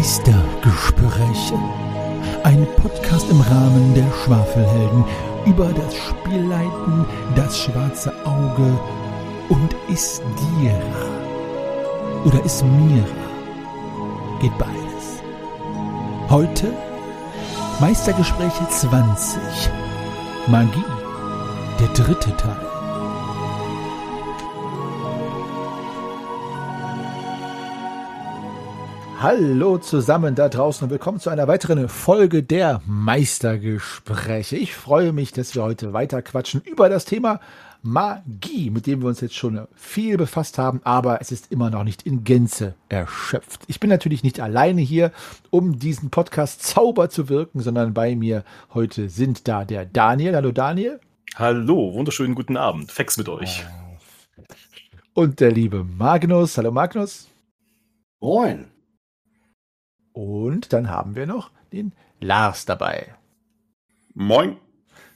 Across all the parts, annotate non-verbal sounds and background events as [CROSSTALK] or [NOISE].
Meistergespräche. Ein Podcast im Rahmen der Schwafelhelden über das Spielleiten, das schwarze Auge und ist dir oder ist mir geht beides. Heute Meistergespräche 20. Magie. Der dritte Teil. Hallo zusammen da draußen und willkommen zu einer weiteren Folge der Meistergespräche. Ich freue mich, dass wir heute weiter quatschen über das Thema Magie, mit dem wir uns jetzt schon viel befasst haben, aber es ist immer noch nicht in Gänze erschöpft. Ich bin natürlich nicht alleine hier, um diesen Podcast Zauber zu wirken, sondern bei mir heute sind da der Daniel. Hallo Daniel. Hallo, wunderschönen guten Abend. Fex mit euch. Und der liebe Magnus. Hallo Magnus. Moin. Und dann haben wir noch den Lars dabei. Moin.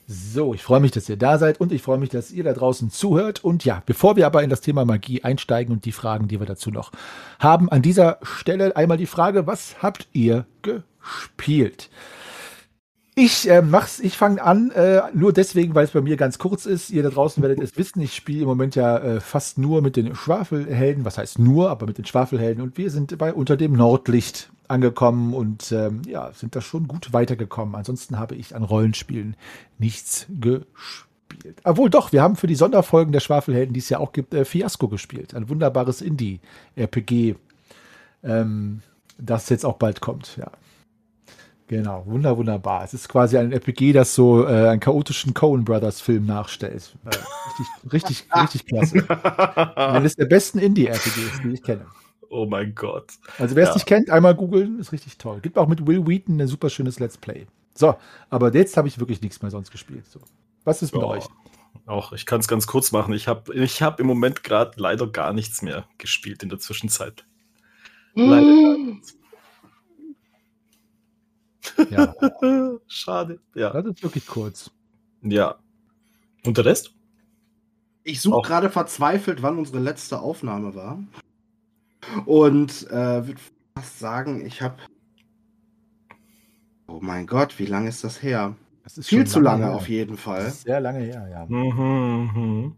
So, ich freue mich, dass ihr da seid und ich freue mich, dass ihr da draußen zuhört. Und ja, bevor wir aber in das Thema Magie einsteigen und die Fragen, die wir dazu noch haben, an dieser Stelle einmal die Frage, was habt ihr gespielt? Ich äh, mach's, ich fange an, äh, nur deswegen, weil es bei mir ganz kurz ist. Ihr da draußen werdet es wissen, ich spiele im Moment ja äh, fast nur mit den Schwafelhelden, was heißt nur, aber mit den Schwafelhelden und wir sind bei unter dem Nordlicht angekommen und ähm, ja, sind da schon gut weitergekommen. Ansonsten habe ich an Rollenspielen nichts gespielt. Obwohl doch, wir haben für die Sonderfolgen der Schwafelhelden, die es ja auch gibt, äh, Fiasco gespielt. Ein wunderbares Indie-RPG, ähm, das jetzt auch bald kommt, ja. Genau, wunder, wunderbar. Es ist quasi ein RPG, das so äh, einen chaotischen Coen Brothers Film nachstellt. Äh, richtig, richtig, [LAUGHS] richtig klasse. Eines der besten Indie-RPGs, die ich kenne. Oh mein Gott. Also wer es ja. nicht kennt, einmal googeln, ist richtig toll. Gibt auch mit Will Wheaton ein super schönes Let's Play. So, aber jetzt habe ich wirklich nichts mehr sonst gespielt. So. Was ist mit oh, euch? Auch, ich kann es ganz kurz machen. Ich habe ich hab im Moment gerade leider gar nichts mehr gespielt in der Zwischenzeit. Mm. Leider gar nichts. Ja. [LAUGHS] Schade. Ja. Das ist wirklich kurz. Ja. Und der Rest? Ich suche gerade verzweifelt, wann unsere letzte Aufnahme war. Und äh, würde fast sagen, ich habe. Oh mein Gott, wie lange ist das her? Das ist viel zu lange, lange auf jeden Fall. sehr lange her, ja. Mhm, mhm.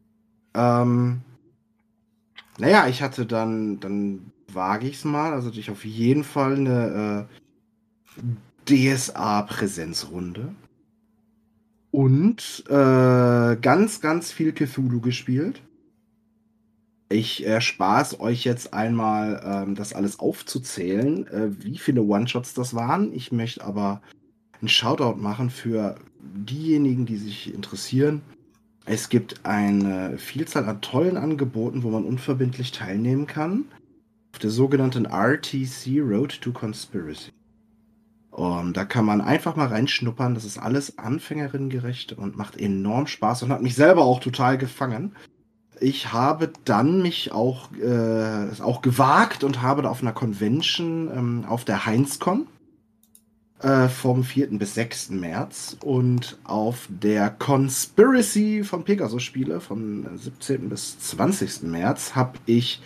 Ähm, naja, ich hatte dann, dann wage ich es mal, also ich auf jeden Fall eine äh, DSA-Präsenzrunde. Und äh, ganz, ganz viel Cthulhu gespielt. Ich erspare es euch jetzt einmal, ähm, das alles aufzuzählen, äh, wie viele One-Shots das waren. Ich möchte aber einen Shoutout machen für diejenigen, die sich interessieren. Es gibt eine Vielzahl an tollen Angeboten, wo man unverbindlich teilnehmen kann. Auf der sogenannten RTC Road to Conspiracy. Um, da kann man einfach mal reinschnuppern. Das ist alles anfängerinnengerecht und macht enorm Spaß und hat mich selber auch total gefangen. Ich habe dann mich auch, äh, auch gewagt und habe da auf einer Convention ähm, auf der Heinzcon äh, vom 4. bis 6. März und auf der Conspiracy von Pegasus Spiele vom 17. bis 20. März habe ich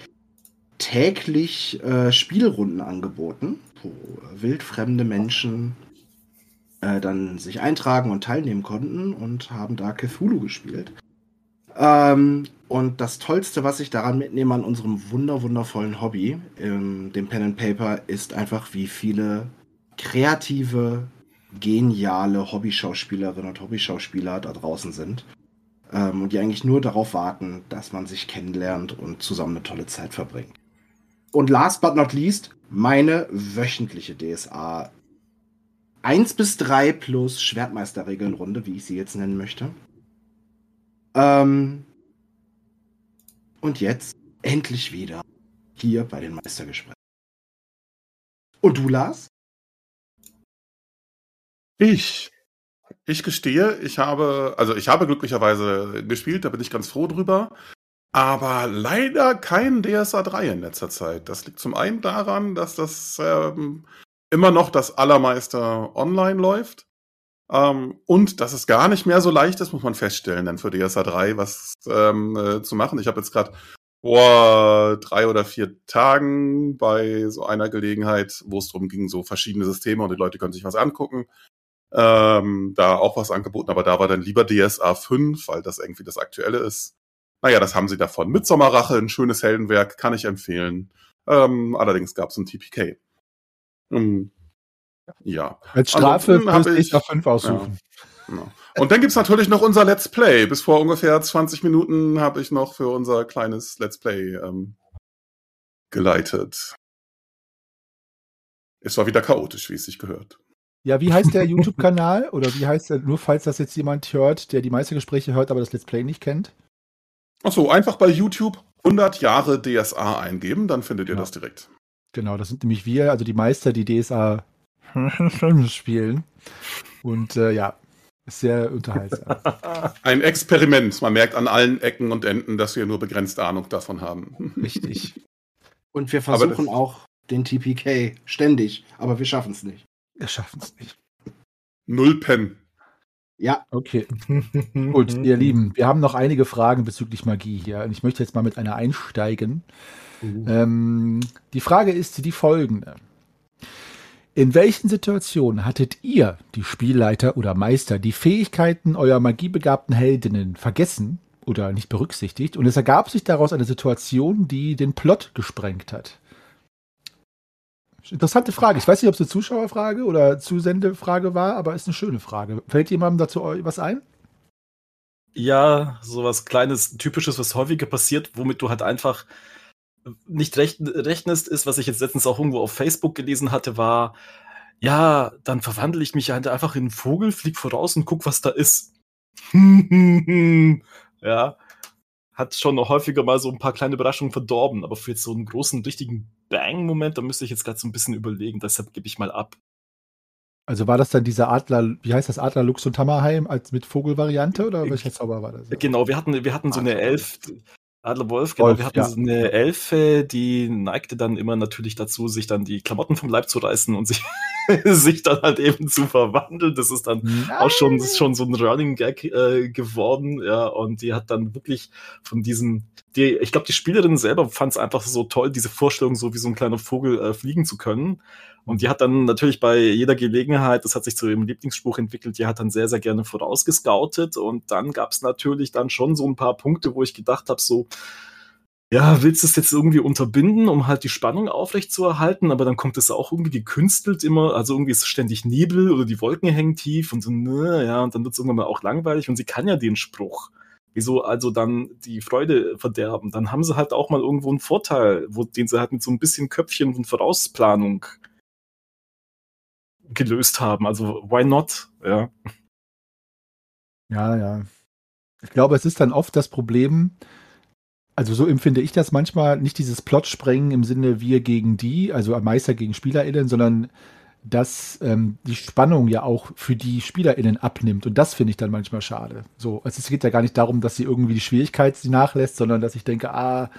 täglich äh, Spielrunden angeboten wo wildfremde Menschen äh, dann sich eintragen und teilnehmen konnten und haben da Cthulhu gespielt. Ähm, und das Tollste, was ich daran mitnehme an unserem wunder wundervollen Hobby, ähm, dem Pen and Paper, ist einfach, wie viele kreative, geniale Hobbyschauspielerinnen und Hobbyschauspieler da draußen sind. Ähm, und die eigentlich nur darauf warten, dass man sich kennenlernt und zusammen eine tolle Zeit verbringt. Und last but not least, meine wöchentliche DSA 1 bis 3 plus Schwertmeisterregelnrunde, wie ich sie jetzt nennen möchte. Ähm, und jetzt endlich wieder hier bei den Meistergesprächen. Und du, Lars? Ich. Ich gestehe, ich habe, also ich habe glücklicherweise gespielt, da bin ich ganz froh drüber. Aber leider kein DSA 3 in letzter Zeit. Das liegt zum einen daran, dass das ähm, immer noch das Allermeister online läuft. Ähm, und dass es gar nicht mehr so leicht ist, muss man feststellen, dann für DSA 3 was ähm, äh, zu machen. Ich habe jetzt gerade vor drei oder vier Tagen bei so einer Gelegenheit, wo es darum ging, so verschiedene Systeme und die Leute können sich was angucken. Ähm, da auch was angeboten, aber da war dann lieber DSA 5, weil das irgendwie das Aktuelle ist. Naja, das haben sie davon. Mit Sommerrache, ein schönes Heldenwerk, kann ich empfehlen. Ähm, allerdings gab es ein TPK. Ähm, ja. Als Strafe müsste ich DSA 5 aussuchen. Ja, genau. Und dann gibt's natürlich noch unser Let's Play. Bis vor ungefähr 20 Minuten habe ich noch für unser kleines Let's Play ähm, geleitet. Es war wieder chaotisch, wie es sich gehört. Ja, wie heißt der [LAUGHS] YouTube-Kanal? Oder wie heißt der, nur falls das jetzt jemand hört, der die meisten Gespräche hört, aber das Let's Play nicht kennt? Achso, einfach bei YouTube 100 Jahre DSA eingeben, dann findet ihr ja. das direkt. Genau, das sind nämlich wir, also die Meister, die DSA [LAUGHS] spielen. Und äh, ja, sehr unterhaltsam. [LAUGHS] Ein Experiment. Man merkt an allen Ecken und Enden, dass wir nur begrenzte Ahnung davon haben. [LAUGHS] Richtig. Und wir versuchen auch den TPK ständig, aber wir schaffen es nicht. Wir schaffen es nicht. Null Pen. Ja. Okay. Gut, ihr Lieben, wir haben noch einige Fragen bezüglich Magie hier. Und ich möchte jetzt mal mit einer einsteigen. Uh. Ähm, die Frage ist die folgende. In welchen Situationen hattet ihr, die Spielleiter oder Meister, die Fähigkeiten eurer magiebegabten Heldinnen vergessen oder nicht berücksichtigt und es ergab sich daraus eine Situation, die den Plot gesprengt hat? Interessante Frage. Ich weiß nicht, ob es eine Zuschauerfrage oder Zusendefrage war, aber ist eine schöne Frage. Fällt jemandem dazu was ein? Ja, sowas Kleines, Typisches, was häufiger passiert, womit du halt einfach nicht rechnest, ist, was ich jetzt letztens auch irgendwo auf Facebook gelesen hatte, war, ja, dann verwandle ich mich halt einfach in einen Vogel, flieg voraus und guck, was da ist. [LAUGHS] ja, hat schon noch häufiger mal so ein paar kleine Überraschungen verdorben, aber für jetzt so einen großen, richtigen Bang-Moment, da müsste ich jetzt gerade so ein bisschen überlegen, deshalb gebe ich mal ab. Also war das dann dieser Adler, wie heißt das, Adler Lux und Hammerheim als mit Vogelvariante oder welcher Zauber war das? Genau, wir hatten, wir hatten so eine Elf, Adler Wolf, genau. Wolf, wir hatten ja. so eine Elfe, die neigte dann immer natürlich dazu, sich dann die Klamotten vom Leib zu reißen und sich, [LAUGHS] sich dann halt eben zu verwandeln. Das ist dann Nein. auch schon, schon so ein Running Gag äh, geworden, ja. Und die hat dann wirklich von diesem, die, ich glaube, die Spielerin selber fand es einfach so toll, diese Vorstellung, so wie so ein kleiner Vogel äh, fliegen zu können. Und die hat dann natürlich bei jeder Gelegenheit, das hat sich zu ihrem Lieblingsspruch entwickelt, die hat dann sehr, sehr gerne vorausgescoutet. Und dann gab es natürlich dann schon so ein paar Punkte, wo ich gedacht habe, so, ja, willst du es jetzt irgendwie unterbinden, um halt die Spannung aufrechtzuerhalten, aber dann kommt es auch irgendwie gekünstelt immer, also irgendwie ist ständig Nebel oder die Wolken hängen tief und so, ne, ja, und dann wird es irgendwann mal auch langweilig und sie kann ja den Spruch. Wieso also dann die Freude verderben? Dann haben sie halt auch mal irgendwo einen Vorteil, wo, den sie halt mit so ein bisschen Köpfchen und Vorausplanung gelöst haben. Also why not? Ja. Ja, ja. Ich glaube, es ist dann oft das Problem, also so empfinde ich das manchmal, nicht dieses Plot-Sprengen im Sinne wir gegen die, also Meister gegen SpielerInnen, sondern dass ähm, die Spannung ja auch für die SpielerInnen abnimmt. Und das finde ich dann manchmal schade. So, also es geht ja gar nicht darum, dass sie irgendwie die Schwierigkeit sie nachlässt, sondern dass ich denke, ah,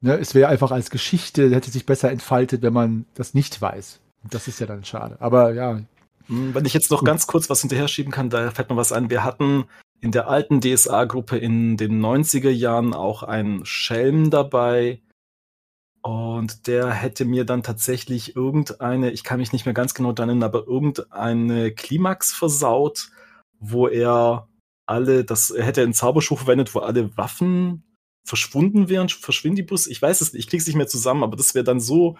ne, es wäre einfach als Geschichte, hätte sich besser entfaltet, wenn man das nicht weiß. Das ist ja dann schade. Aber ja. Hm, wenn ich jetzt noch ganz kurz was hinterher schieben kann, da fällt mir was ein. Wir hatten in der alten DSA-Gruppe in den 90er Jahren auch einen Schelm dabei. Und der hätte mir dann tatsächlich irgendeine, ich kann mich nicht mehr ganz genau nennen, aber irgendeine Klimax versaut, wo er alle, das er hätte einen Zauberspruch verwendet, wo alle Waffen verschwunden wären, Verschwindibus. Ich weiß es nicht, ich krieg's nicht mehr zusammen, aber das wäre dann so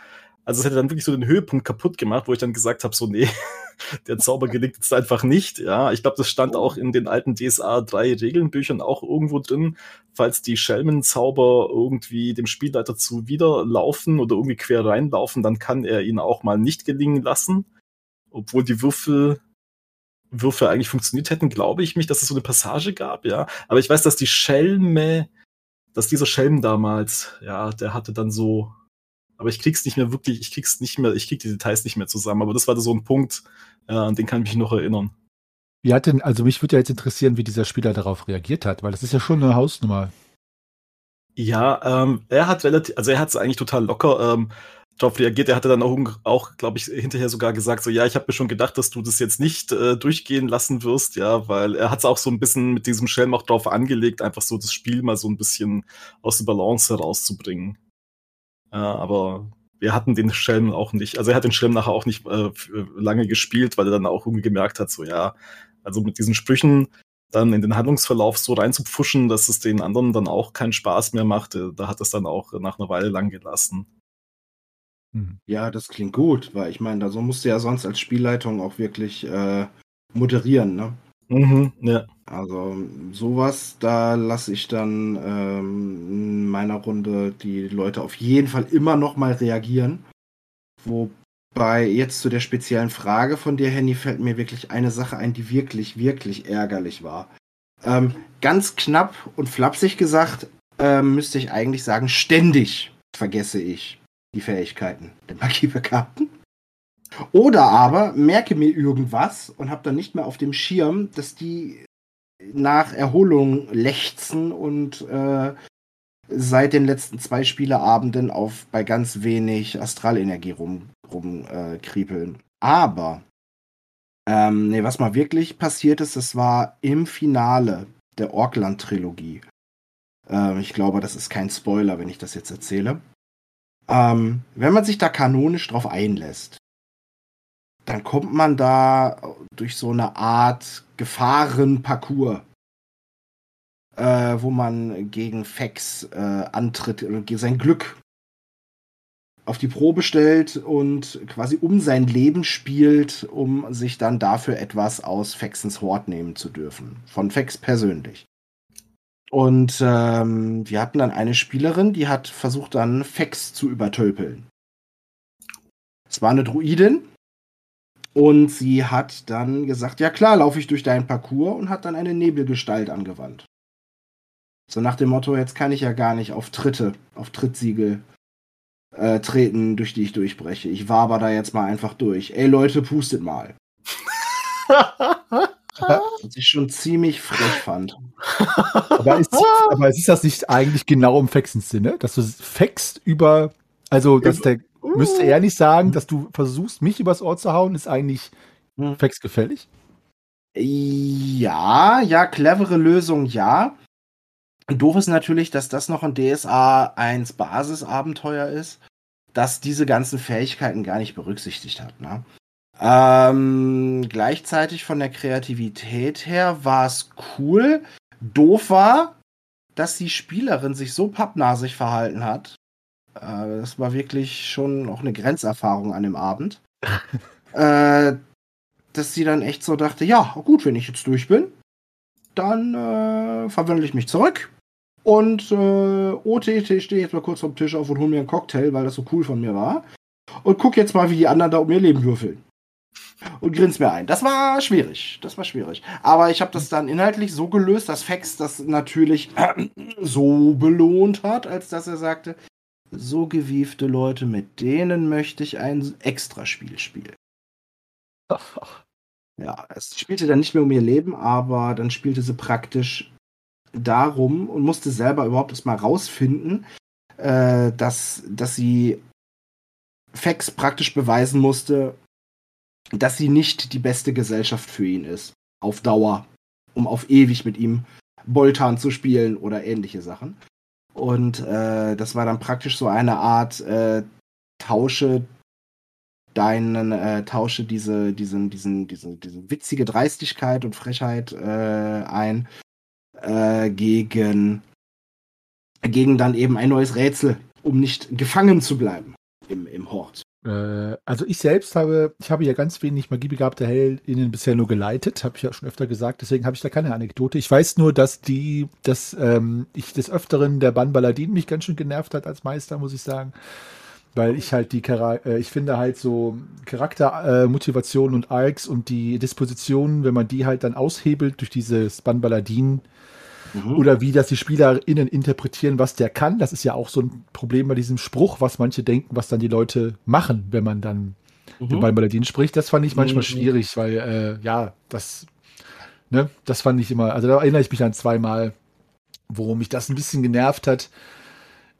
also es hätte dann wirklich so den Höhepunkt kaputt gemacht, wo ich dann gesagt habe, so nee, [LAUGHS] der Zauber gelingt jetzt einfach nicht. Ja, ich glaube, das stand auch in den alten DSA 3 Regelnbüchern auch irgendwo drin, falls die Schelmenzauber irgendwie dem Spielleiter zuwiderlaufen oder irgendwie quer reinlaufen, dann kann er ihn auch mal nicht gelingen lassen, obwohl die Würfel Würfel eigentlich funktioniert hätten, glaube ich mich, dass es so eine Passage gab, ja. Aber ich weiß, dass die Schelme, dass dieser Schelm damals, ja, der hatte dann so aber ich krieg's nicht mehr wirklich, ich krieg's nicht mehr, ich krieg die Details nicht mehr zusammen. Aber das war so ein Punkt, äh, an den kann ich mich noch erinnern. Wie hat denn, also mich würde ja jetzt interessieren, wie dieser Spieler darauf reagiert hat, weil das ist ja schon eine Hausnummer. Ja, ähm, er hat relativ, also er hat es eigentlich total locker. Ähm, darauf reagiert. Er hatte dann auch, auch glaube ich, hinterher sogar gesagt, so ja, ich habe mir schon gedacht, dass du das jetzt nicht äh, durchgehen lassen wirst, ja, weil er hat es auch so ein bisschen mit diesem Schelm auch drauf angelegt, einfach so das Spiel mal so ein bisschen aus der Balance herauszubringen. Ja, aber wir hatten den Schelm auch nicht, also er hat den Schelm nachher auch nicht äh, lange gespielt, weil er dann auch irgendwie gemerkt hat, so ja, also mit diesen Sprüchen dann in den Handlungsverlauf so reinzupfuschen, dass es den anderen dann auch keinen Spaß mehr macht, äh, da hat es dann auch nach einer Weile lang gelassen. Mhm. Ja, das klingt gut, weil ich meine, da so musst du ja sonst als Spielleitung auch wirklich äh, moderieren, ne? Mhm, ja. Also sowas, da lasse ich dann ähm, in meiner Runde die Leute auf jeden Fall immer noch mal reagieren. Wobei jetzt zu der speziellen Frage von dir, Henny, fällt mir wirklich eine Sache ein, die wirklich, wirklich ärgerlich war. Ähm, ganz knapp und flapsig gesagt, ähm, müsste ich eigentlich sagen, ständig vergesse ich die Fähigkeiten der Magiebegabten. Oder aber merke mir irgendwas und habe dann nicht mehr auf dem Schirm, dass die nach Erholung lechzen und äh, seit den letzten zwei Spieleabenden auf bei ganz wenig Astralenergie rumkriepeln. Rum, äh, aber ähm, nee, was mal wirklich passiert ist, das war im Finale der Orkland-Trilogie. Ähm, ich glaube, das ist kein Spoiler, wenn ich das jetzt erzähle. Ähm, wenn man sich da kanonisch drauf einlässt, dann kommt man da durch so eine Art Gefahrenparcours, äh, wo man gegen Fex äh, antritt sein Glück auf die Probe stellt und quasi um sein Leben spielt, um sich dann dafür etwas aus Fexens Hort nehmen zu dürfen. Von Fex persönlich. Und ähm, wir hatten dann eine Spielerin, die hat versucht dann Fex zu übertölpeln. Es war eine Druidin und sie hat dann gesagt, ja klar, laufe ich durch deinen Parcours und hat dann eine Nebelgestalt angewandt. So nach dem Motto, jetzt kann ich ja gar nicht auf Tritte, auf Trittsiegel äh, treten, durch die ich durchbreche. Ich war aber da jetzt mal einfach durch. Ey Leute, pustet mal. [LAUGHS] Was ich schon ziemlich frech fand. Aber ist, aber ist das nicht eigentlich genau im Fexens Sinne? Dass du fext über, also dass der müsste er nicht sagen, dass du versuchst, mich übers Ohr zu hauen, ist eigentlich hm. Gefällig? Ja, ja, clevere Lösung, ja. Doof ist natürlich, dass das noch ein DSA 1 Basisabenteuer ist, das diese ganzen Fähigkeiten gar nicht berücksichtigt hat. Ne? Ähm, gleichzeitig von der Kreativität her war es cool. Doof war, dass die Spielerin sich so pappnasig verhalten hat. Äh, das war wirklich schon auch eine Grenzerfahrung an dem Abend. [LAUGHS] äh, dass sie dann echt so dachte, ja, gut, wenn ich jetzt durch bin, dann äh, verwandle ich mich zurück. Und äh, OTT stehe jetzt mal kurz vom Tisch auf und hole mir einen Cocktail, weil das so cool von mir war. Und guck jetzt mal, wie die anderen da um ihr Leben würfeln und grinst mir ein. Das war schwierig. Das war schwierig. Aber ich habe das dann inhaltlich so gelöst, dass Fex das natürlich äh, [CLEARS THROAT] so belohnt hat, als dass er sagte, so gewiefte Leute, mit denen möchte ich ein Extraspiel spielen. [LAUGHS] Ja, es spielte dann nicht mehr um ihr Leben, aber dann spielte sie praktisch darum und musste selber überhaupt erst mal rausfinden, äh, dass, dass sie Fex praktisch beweisen musste, dass sie nicht die beste Gesellschaft für ihn ist. Auf Dauer. Um auf ewig mit ihm Boltan zu spielen oder ähnliche Sachen. Und äh, das war dann praktisch so eine Art äh, Tausche deinen, äh, tausche diese, diesen, diesen, diese, diese witzige Dreistigkeit und Frechheit äh, ein äh, gegen, gegen dann eben ein neues Rätsel, um nicht gefangen zu bleiben im, im Hort. Äh, also ich selbst habe, ich habe ja ganz wenig magiebegabte Heldinnen bisher nur geleitet, habe ich ja schon öfter gesagt, deswegen habe ich da keine Anekdote. Ich weiß nur, dass die, dass ähm, ich des Öfteren der Ban Baladin mich ganz schön genervt hat als Meister, muss ich sagen. Weil ich halt die, äh, ich finde halt so Charaktermotivation äh, und Arcs und die Dispositionen, wenn man die halt dann aushebelt durch dieses Ban Baladin, Mhm. Oder wie das die SpielerInnen interpretieren, was der kann. Das ist ja auch so ein Problem bei diesem Spruch, was manche denken, was dann die Leute machen, wenn man dann mhm. über Paladin spricht. Das fand ich manchmal mhm. schwierig, weil, äh, ja, das, ne, das fand ich immer, also da erinnere ich mich an zweimal, wo mich das ein bisschen genervt hat.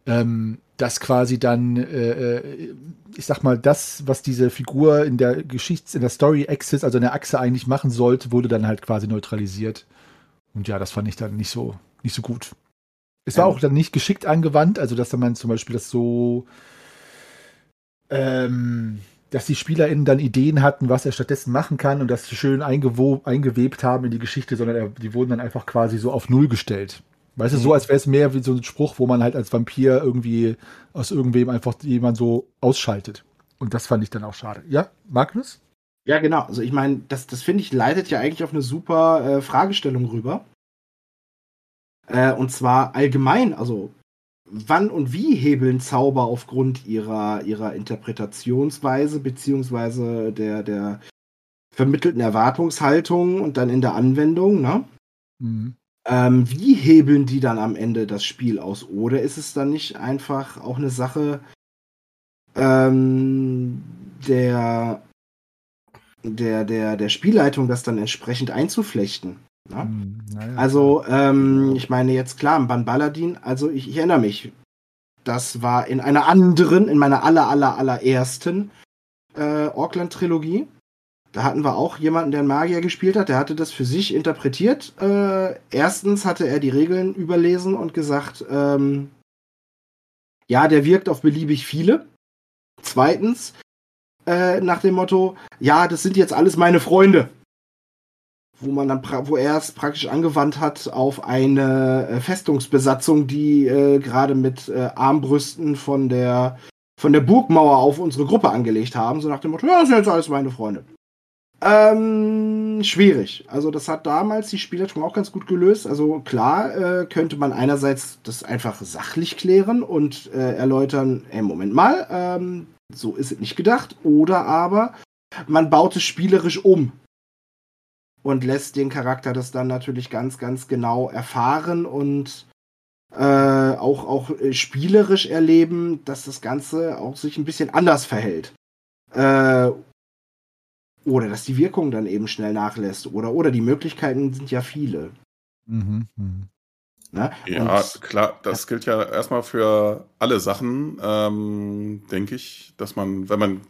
Ähm, dass quasi dann, äh, äh, ich sag mal, das, was diese Figur in der Geschichts-, in der Story-Axis, also in der Achse eigentlich machen sollte, wurde dann halt quasi neutralisiert. Und ja, das fand ich dann nicht so, nicht so gut. Es war Ja. auch dann nicht geschickt angewandt, also dass man zum Beispiel das so, ähm, dass die SpielerInnen dann Ideen hatten, was er stattdessen machen kann und das schön eingewebt haben in die Geschichte, sondern er, die wurden dann einfach quasi so auf Null gestellt. Weißt du, so als wäre es mehr wie so ein Spruch, wo man halt als Vampir irgendwie aus irgendwem einfach jemand so ausschaltet. Und das fand ich dann auch schade. Ja, Magnus? Ja, genau. Also ich meine, das, das finde ich leitet ja eigentlich auf eine super äh, Fragestellung rüber. Äh, und zwar allgemein, also wann und wie hebeln Zauber aufgrund ihrer, ihrer Interpretationsweise beziehungsweise der, der vermittelten Erwartungshaltung und dann in der Anwendung, ne? Mhm. Ähm, wie hebeln die dann am Ende das Spiel aus? Oder ist es dann nicht einfach auch eine Sache ähm, der, der, der, der Spielleitung, das dann entsprechend einzuflechten? Ne? Naja. Also, ähm, ich meine jetzt klar, Ban Baladin, also ich, ich erinnere mich, das war in einer anderen, in meiner aller, aller, allerersten äh, Auckland-Trilogie. Da hatten wir auch jemanden, der einen Magier gespielt hat, der hatte das für sich interpretiert. Äh, erstens hatte er die Regeln überlesen und gesagt, ähm, ja, der wirkt auf beliebig viele. Zweitens, äh, nach dem Motto, ja, das sind jetzt alles meine Freunde wo man dann, wo er es praktisch angewandt hat auf eine äh, Festungsbesatzung, die äh, gerade mit äh, Armbrüsten von der von der Burgmauer auf unsere Gruppe angelegt haben, so nach dem Motto, ja, das sind jetzt alles meine Freunde. Ähm, schwierig. Also das hat damals die Spielertum auch ganz gut gelöst. Also klar äh, könnte man einerseits das einfach sachlich klären und äh, erläutern, ey, Moment mal, ähm, so ist es nicht gedacht. Oder aber man baut es spielerisch um und lässt den Charakter das dann natürlich ganz, ganz genau erfahren und äh, auch, auch äh, spielerisch erleben, dass das Ganze auch sich ein bisschen anders verhält. Äh, oder dass die Wirkung dann eben schnell nachlässt. Oder, oder die Möglichkeiten sind ja viele. Mhm. Mhm. Ne? Ja, Und- klar, das gilt ja erstmal für alle Sachen, ähm, denke ich, dass man, wenn man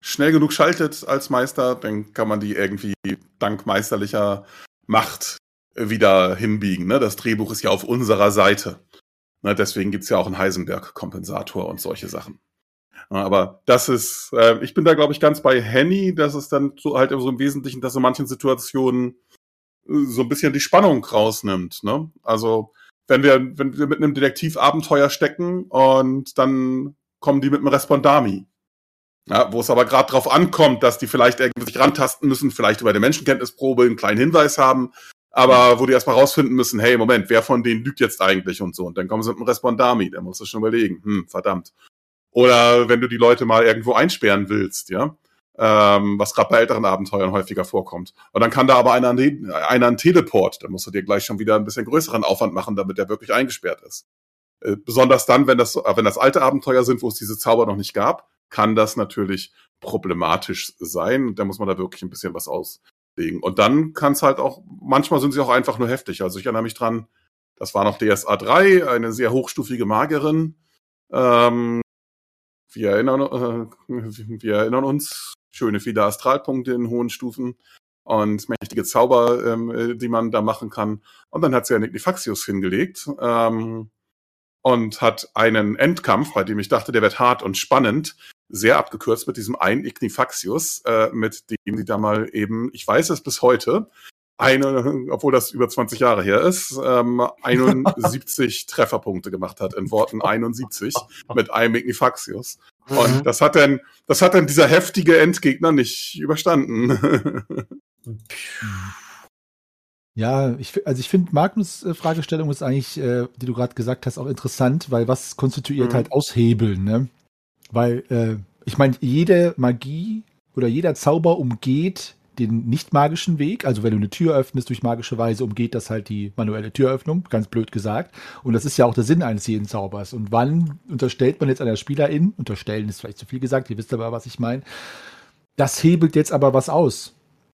schnell genug schaltet als Meister, dann kann man die irgendwie dank meisterlicher Macht wieder hinbiegen. Ne? Das Drehbuch ist ja auf unserer Seite. Ne? Deswegen gibt's ja auch einen Heisenberg-Kompensator und solche Sachen. Aber das ist, äh, ich bin da, glaube ich, ganz bei Henny, dass es dann so halt so im Wesentlichen, dass in manchen Situationen so ein bisschen die Spannung rausnimmt. Ne? Also wenn wir, wenn wir mit einem Detektivabenteuer stecken und dann kommen die mit einem Respondami. Ja, wo es aber gerade drauf ankommt, dass die vielleicht irgendwie sich rantasten müssen, vielleicht über eine Menschenkenntnisprobe einen kleinen Hinweis haben, aber wo die erstmal rausfinden müssen, hey, Moment, wer von denen lügt jetzt eigentlich und so. Und dann kommen sie mit einem Respondami, dann musst du schon überlegen, hm, verdammt. Oder wenn du die Leute mal irgendwo einsperren willst, ja, ähm, was gerade bei älteren Abenteuern häufiger vorkommt. Und dann kann da aber einer, einen- einen Teleport, dann musst du dir gleich schon wieder ein bisschen größeren Aufwand machen, damit der wirklich eingesperrt ist. Äh, besonders dann, wenn das, äh, wenn das alte Abenteuer sind, wo es diese Zauber noch nicht gab, kann das natürlich problematisch sein. Da muss man da wirklich ein bisschen was auslegen. Und dann kann es halt auch, manchmal sind sie auch einfach nur heftig. Also ich erinnere mich dran, das war noch DSA 3, eine sehr hochstufige Magerin. Ähm, wir erinnern, äh, wir erinnern uns, schöne viele Astralpunkte in hohen Stufen und mächtige Zauber, ähm, äh, die man da machen kann. Und dann hat sie ja Ignifaxius hingelegt ähm, und hat einen Endkampf, bei dem ich dachte, der wird hart und spannend, sehr abgekürzt mit diesem einen Ignifaxius, äh, mit dem sie da mal eben, ich weiß es bis heute, eine, obwohl das über 20 Jahre her ist, ähm, 71 [LAUGHS] Trefferpunkte gemacht hat, in Worten 71 mit einem Ignifaxius. Mhm. Und das hat dann, das hat dann dieser heftige Endgegner nicht überstanden. [LAUGHS] Ja, ich, also ich finde Magnus äh, Fragestellung ist eigentlich, äh, die du gerade gesagt hast, auch interessant, weil was konstituiert Mhm. halt Aushebeln, ne? Weil, äh, ich meine, jede Magie oder jeder Zauber umgeht den nicht magischen Weg. Also wenn du eine Tür öffnest durch magische Weise, umgeht das halt die manuelle Türöffnung, ganz blöd gesagt. Und das ist ja auch der Sinn eines jeden Zaubers. Und wann unterstellt man jetzt einer Spielerin, unterstellen ist vielleicht zu viel gesagt, ihr wisst aber, was ich meine, das hebelt jetzt aber was aus.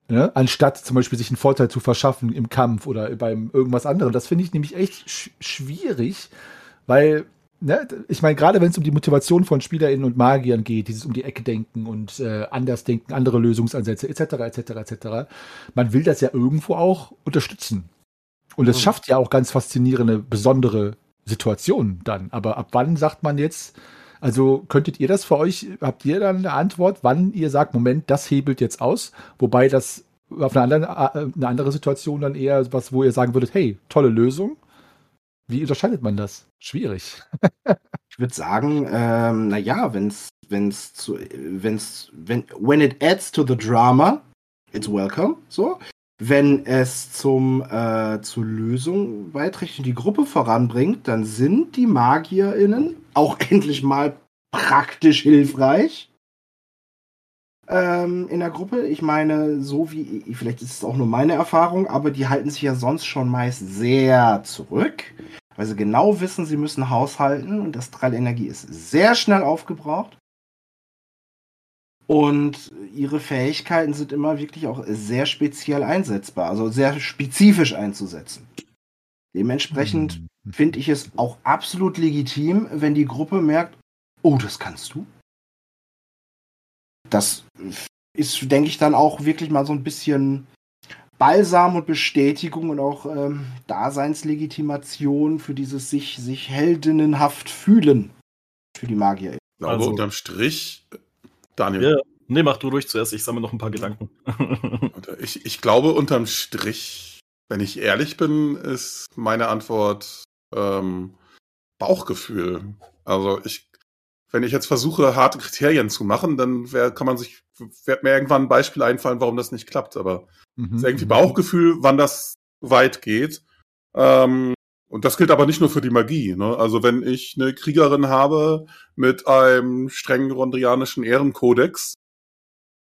Ne? Anstatt zum Beispiel sich einen Vorteil zu verschaffen im Kampf oder beim irgendwas anderem. Das finde ich nämlich echt sch schwierig, weil ne, ich meine, gerade wenn es um die Motivation von SpielerInnen und Magiern geht, dieses um die Ecke denken und äh, anders denken, andere Lösungsansätze etc. etc. etc. Man will das ja irgendwo auch unterstützen. Und es mhm. schafft ja auch ganz faszinierende, besondere Situationen dann. Aber ab wann sagt man jetzt, also könntet ihr das für euch, habt ihr dann eine Antwort, wann ihr sagt, Moment, das hebelt jetzt aus, wobei das auf eine andere, äh, eine andere Situation dann eher was, wo ihr sagen würdet, hey, tolle Lösung. Wie unterscheidet man das? Schwierig. [LAUGHS] ich würde sagen, ähm, naja, wenn es, wenn es zu, wenn's, wenn, when it adds to the drama, it's welcome, so. Wenn es zum, äh, zur Lösung beiträgt und die Gruppe voranbringt, dann sind die MagierInnen auch [LAUGHS] endlich mal praktisch hilfreich ähm, in der Gruppe. Ich meine, so wie, vielleicht ist es auch nur meine Erfahrung, aber die halten sich ja sonst schon meist sehr zurück, weil sie genau wissen, sie müssen haushalten und das Energie ist sehr schnell aufgebraucht. Und ihre Fähigkeiten sind immer wirklich auch sehr speziell einsetzbar, also sehr spezifisch einzusetzen. Dementsprechend mhm. finde ich es auch absolut legitim, wenn die Gruppe merkt, oh, das kannst du. Das ist, denke ich, dann auch wirklich mal so ein bisschen Balsam und Bestätigung und auch ähm, Daseinslegitimation für dieses sich, sich heldinnenhaft fühlen für die Magier. Aber also, unterm Strich Daniel. Ja, nee, mach du ruhig zuerst. Ich sammle noch ein paar Gedanken. [LAUGHS] ich, ich glaube, unterm Strich, wenn ich ehrlich bin, ist meine Antwort ähm, Bauchgefühl. Also ich, wenn ich jetzt versuche, harte Kriterien zu machen, dann wär, kann man sich, wird mir irgendwann ein Beispiel einfallen, warum das nicht klappt. Aber mhm. es ist irgendwie Bauchgefühl, wann das weit geht. Ähm, und das gilt aber nicht nur für die Magie. Ne? Also wenn ich eine Kriegerin habe mit einem strengen rondrianischen Ehrenkodex,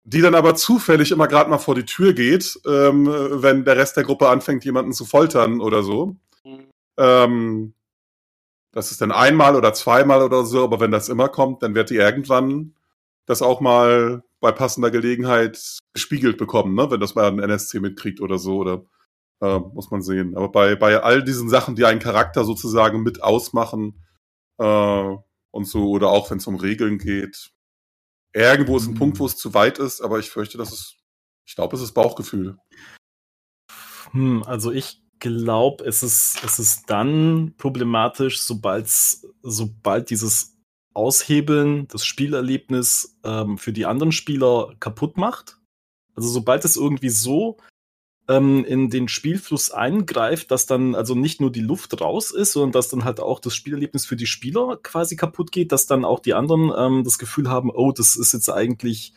die dann aber zufällig immer gerade mal vor die Tür geht, ähm, wenn der Rest der Gruppe anfängt, jemanden zu foltern oder so. Mhm. Ähm, das ist dann einmal oder zweimal oder so, aber wenn das immer kommt, dann wird die irgendwann das auch mal bei passender Gelegenheit gespiegelt bekommen, ne? wenn das mal ein NSC mitkriegt oder so oder äh, muss man sehen. Aber bei, bei all diesen Sachen, die einen Charakter sozusagen mit ausmachen äh, und so, oder auch wenn es um Regeln geht, irgendwo ist ein mhm. Punkt, wo es zu weit ist, aber ich fürchte, dass es, ich glaube, es ist Bauchgefühl. Hm, also ich glaube, es ist, es ist dann problematisch, sobald sobald dieses Aushebeln das Spielerlebnis ähm, für die anderen Spieler kaputt macht. Also sobald es irgendwie so ähm, in den Spielfluss eingreift, dass dann also nicht nur die Luft raus ist, sondern dass dann halt auch das Spielerlebnis für die Spieler quasi kaputt geht, dass dann auch die anderen ähm, das Gefühl haben, oh, das ist jetzt eigentlich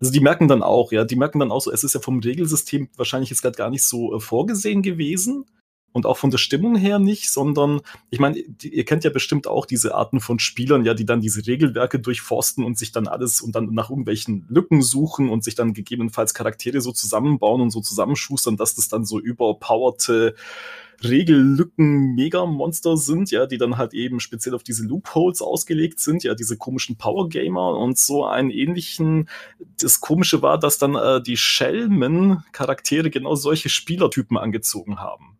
also die merken dann auch, ja, die merken dann auch so, es ist ja vom Regelsystem wahrscheinlich jetzt gerade gar nicht so äh, vorgesehen gewesen und auch von der Stimmung her nicht, sondern ich meine, ihr kennt ja bestimmt auch diese Arten von Spielern, ja, die dann diese Regelwerke durchforsten und sich dann alles und dann nach irgendwelchen Lücken suchen und sich dann gegebenenfalls Charaktere so zusammenbauen und so zusammenschustern, dass das dann so überpowerte Regellücken Mega-Monster sind, ja, die dann halt eben speziell auf diese Loopholes ausgelegt sind, ja, diese komischen Power Gamer und so einen ähnlichen. Das Komische war, dass dann äh, die Schelmen Charaktere genau solche Spielertypen angezogen haben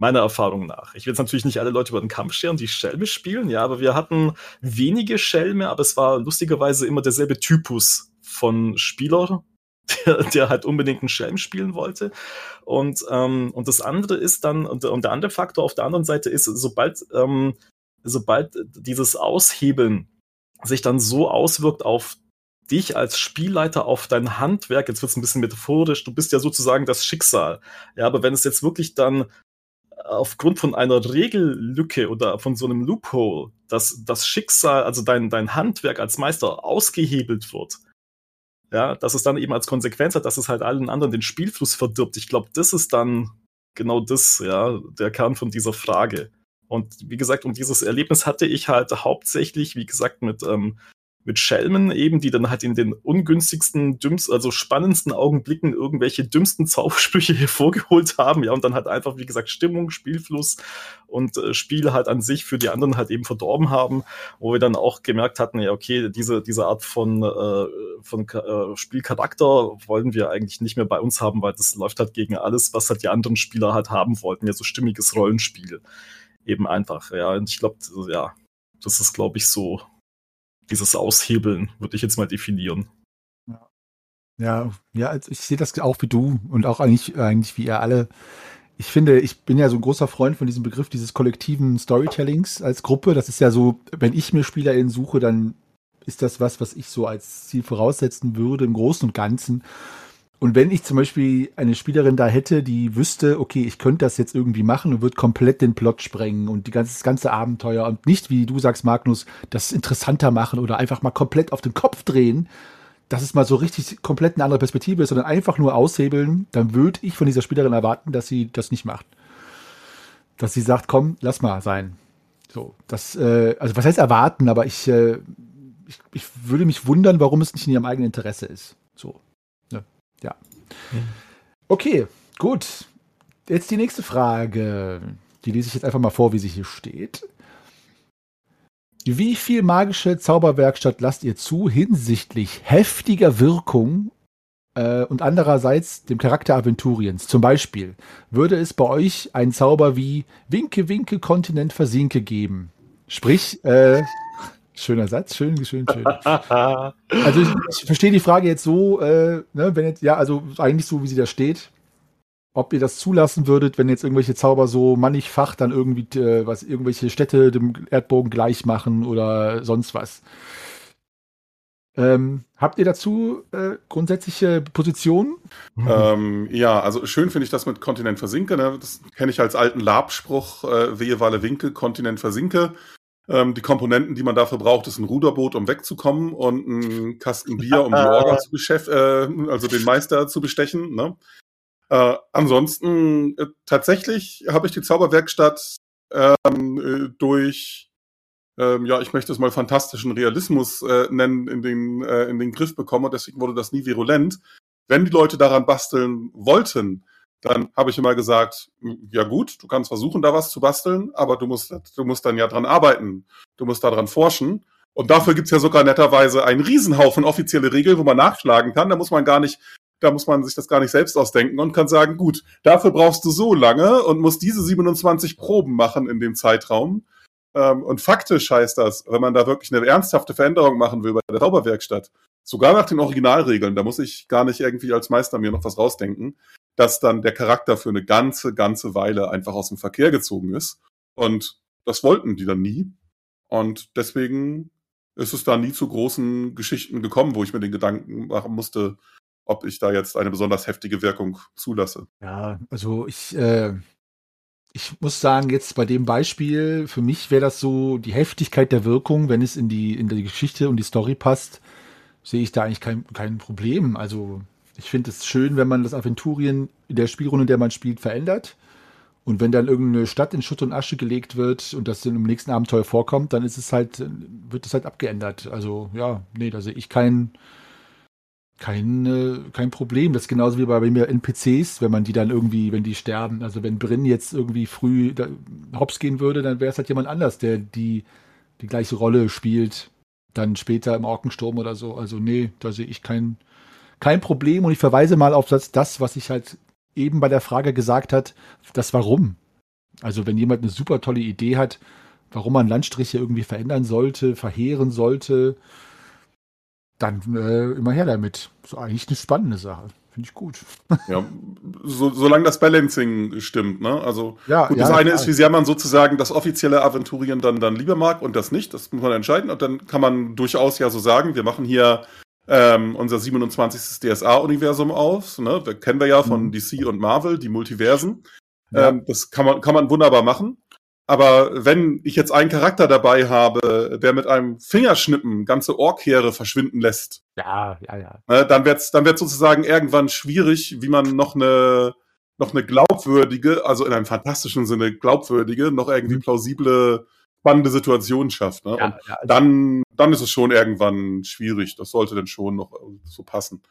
meiner Erfahrung nach. Ich will jetzt natürlich nicht alle Leute über den Kampf scheren, die Schelme spielen, ja, aber wir hatten wenige Schelme, aber es war lustigerweise immer derselbe Typus von Spieler, der, der halt unbedingt einen Schelm spielen wollte. Und, ähm, und das andere ist dann, und, und der andere Faktor auf der anderen Seite ist, sobald, ähm, sobald dieses Aushebeln sich dann so auswirkt auf dich als Spielleiter auf dein Handwerk, jetzt wird es ein bisschen metaphorisch, du bist ja sozusagen das Schicksal. Ja, aber wenn es jetzt wirklich dann aufgrund von einer Regellücke oder von so einem Loophole, dass das Schicksal, also dein, dein Handwerk als Meister ausgehebelt wird, ja, dass es dann eben als Konsequenz hat, dass es halt allen anderen den Spielfluss verdirbt. Ich glaube, das ist dann genau das, ja, der Kern von dieser Frage. Und wie gesagt, um dieses Erlebnis hatte ich halt hauptsächlich, wie gesagt, mit ähm, mit Schelmen eben, die dann halt in den ungünstigsten, dümmsten, also spannendsten Augenblicken irgendwelche dümmsten Zaubersprüche [LAUGHS] hervorgeholt haben, ja, und dann halt einfach, wie gesagt, Stimmung, Spielfluss und äh, Spiel halt an sich für die anderen halt eben verdorben haben, wo wir dann auch gemerkt hatten, ja, okay, diese, diese Art von, äh, von äh, Spielcharakter wollen wir eigentlich nicht mehr bei uns haben, weil das läuft halt gegen alles, was halt die anderen Spieler halt haben wollten, ja, so stimmiges Rollenspiel. eben einfach. Ja, und ich glaube, ja, das ist, glaube ich, so dieses Aushebeln, würde ich jetzt mal definieren. Ja, ja, also ich sehe das auch wie du und auch eigentlich, eigentlich wie ihr alle. Ich finde, ich bin ja so ein großer Freund von diesem Begriff dieses kollektiven Storytellings als Gruppe. Das ist ja so, wenn ich mir SpielerInnen suche, dann ist das was, was ich so als Ziel voraussetzen würde im Großen und Ganzen. Und wenn ich zum Beispiel eine Spielerin da hätte, die wüsste, okay, ich könnte das jetzt irgendwie machen und würde komplett den Plot sprengen und die ganze, das ganze Abenteuer und nicht, wie du sagst, Magnus, das interessanter machen oder einfach mal komplett auf den Kopf drehen, dass es mal so richtig komplett eine andere Perspektive ist, sondern einfach nur aushebeln, dann würde ich von dieser Spielerin erwarten, dass sie das nicht macht. Dass sie sagt, komm, lass mal sein. So, das, äh, also was heißt erwarten, aber ich, äh, ich, ich würde mich wundern, warum es nicht in ihrem eigenen Interesse ist. So? Ja. Okay, gut. Jetzt die nächste Frage. Die lese ich jetzt einfach mal vor, wie sie hier steht. Wie viel magische Zauberwerkstatt lasst ihr zu hinsichtlich heftiger Wirkung äh, und andererseits dem Charakter Aventuriens? Zum Beispiel, würde es bei euch einen Zauber wie Winke, Winke, Kontinent versinke geben? Sprich, äh, schöner Satz, schön, schön, schön. Also ich, ich verstehe die Frage jetzt so, äh, ne, wenn jetzt, ja, also eigentlich so, wie sie da steht ob ihr das zulassen würdet, wenn jetzt irgendwelche Zauber so mannigfach dann irgendwie äh, was irgendwelche Städte dem Erdbogen gleich machen oder sonst was. Ähm, habt ihr dazu äh, grundsätzliche Positionen? Mhm. Ähm, ja, also schön finde ich das mit Kontinent versinke. Ne? Das kenne ich als alten Labspruch, äh, wehe Wale Winke, Kontinent versinke. Ähm, die Komponenten, die man dafür braucht, ist ein Ruderboot, um wegzukommen und ein Kasten Bier, um [LAUGHS] die Orga zu beschäftigen, äh, also den Meister zu bestechen. Ne? Äh, ansonsten äh, tatsächlich habe ich die Zauberwerkstatt ähm, äh, durch, ähm, ja, ich möchte es mal fantastischen Realismus äh, nennen, in den, äh, in den Griff bekommen und deswegen wurde das nie virulent. Wenn die Leute daran basteln wollten, dann habe ich immer gesagt, ja gut, du kannst versuchen, da was zu basteln, aber du musst, du musst dann ja dran arbeiten. Du musst daran forschen. Und dafür gibt's ja sogar netterweise einen Riesenhaufen offizielle Regeln, wo man nachschlagen kann. Da muss man gar nicht da muss man sich das gar nicht selbst ausdenken und kann sagen, gut, dafür brauchst du so lange und musst diese 27 Proben machen in dem Zeitraum. Ähm, und faktisch heißt das, wenn man da wirklich eine ernsthafte Veränderung machen will bei der Zauberwerkstatt, sogar nach den Originalregeln, da muss ich gar nicht irgendwie als Meister mir noch was rausdenken, dass dann der Charakter für eine ganze, ganze Weile einfach aus dem Verkehr gezogen ist. Und das wollten die dann nie. Und deswegen ist es da nie zu großen Geschichten gekommen, wo ich mir den Gedanken machen musste, ob ich da jetzt eine besonders heftige Wirkung zulasse. Ja, also ich, äh, ich muss sagen, jetzt bei dem Beispiel, für mich wäre das so die Heftigkeit der Wirkung, wenn es in die, in die Geschichte und die Story passt, sehe ich da eigentlich kein, kein Problem. Also ich finde es schön, wenn man das Aventurien in der Spielrunde, in der man spielt, verändert. Und wenn dann irgendeine Stadt in Schutt und Asche gelegt wird und das dann im nächsten Abenteuer vorkommt, dann ist es halt, wird es halt abgeändert. Also ja, nee, da sehe ich keinen kein, äh, kein Problem. Das ist genauso wie bei mir NPCs, wenn man die dann irgendwie, wenn die sterben. Also wenn Brinn jetzt irgendwie früh da, hops gehen würde, dann wäre es halt jemand anders, der die, die gleiche Rolle spielt, dann später im Orkensturm oder so. Also nee, da sehe ich kein, kein Problem. Und ich verweise mal auf das, das, was ich halt eben bei der Frage gesagt hat, das Warum. Also wenn jemand eine super tolle Idee hat, warum man Landstriche irgendwie verändern sollte, verheeren sollte, dann äh, immer her damit. So eigentlich eine spannende Sache. Finde ich gut. Ja, so, solange das Balancing stimmt, ne? Also ja, gut, ja, das eine ja. ist, wie sehr man sozusagen das offizielle Aventurien dann, dann lieber mag und das nicht. Das muss man entscheiden. Und dann kann man durchaus ja so sagen, wir machen hier ähm, unser 27. DSA-Universum auf. Ne? Das kennen wir ja von Mhm. DC und Marvel, die Multiversen. Ja. Ähm, das kann man, kann man wunderbar machen. Aber wenn ich jetzt einen Charakter dabei habe, der mit einem Fingerschnippen ganze Orkheere verschwinden lässt, Ja, ja, ja. Ne, dann wird's dann wird's sozusagen irgendwann schwierig, wie man noch eine noch eine glaubwürdige, also in einem fantastischen Sinne glaubwürdige, noch irgendwie Mhm. plausible, spannende Situation schafft. Ne? Und ja, ja also, dann dann ist es schon irgendwann schwierig. Das sollte dann schon noch so passen.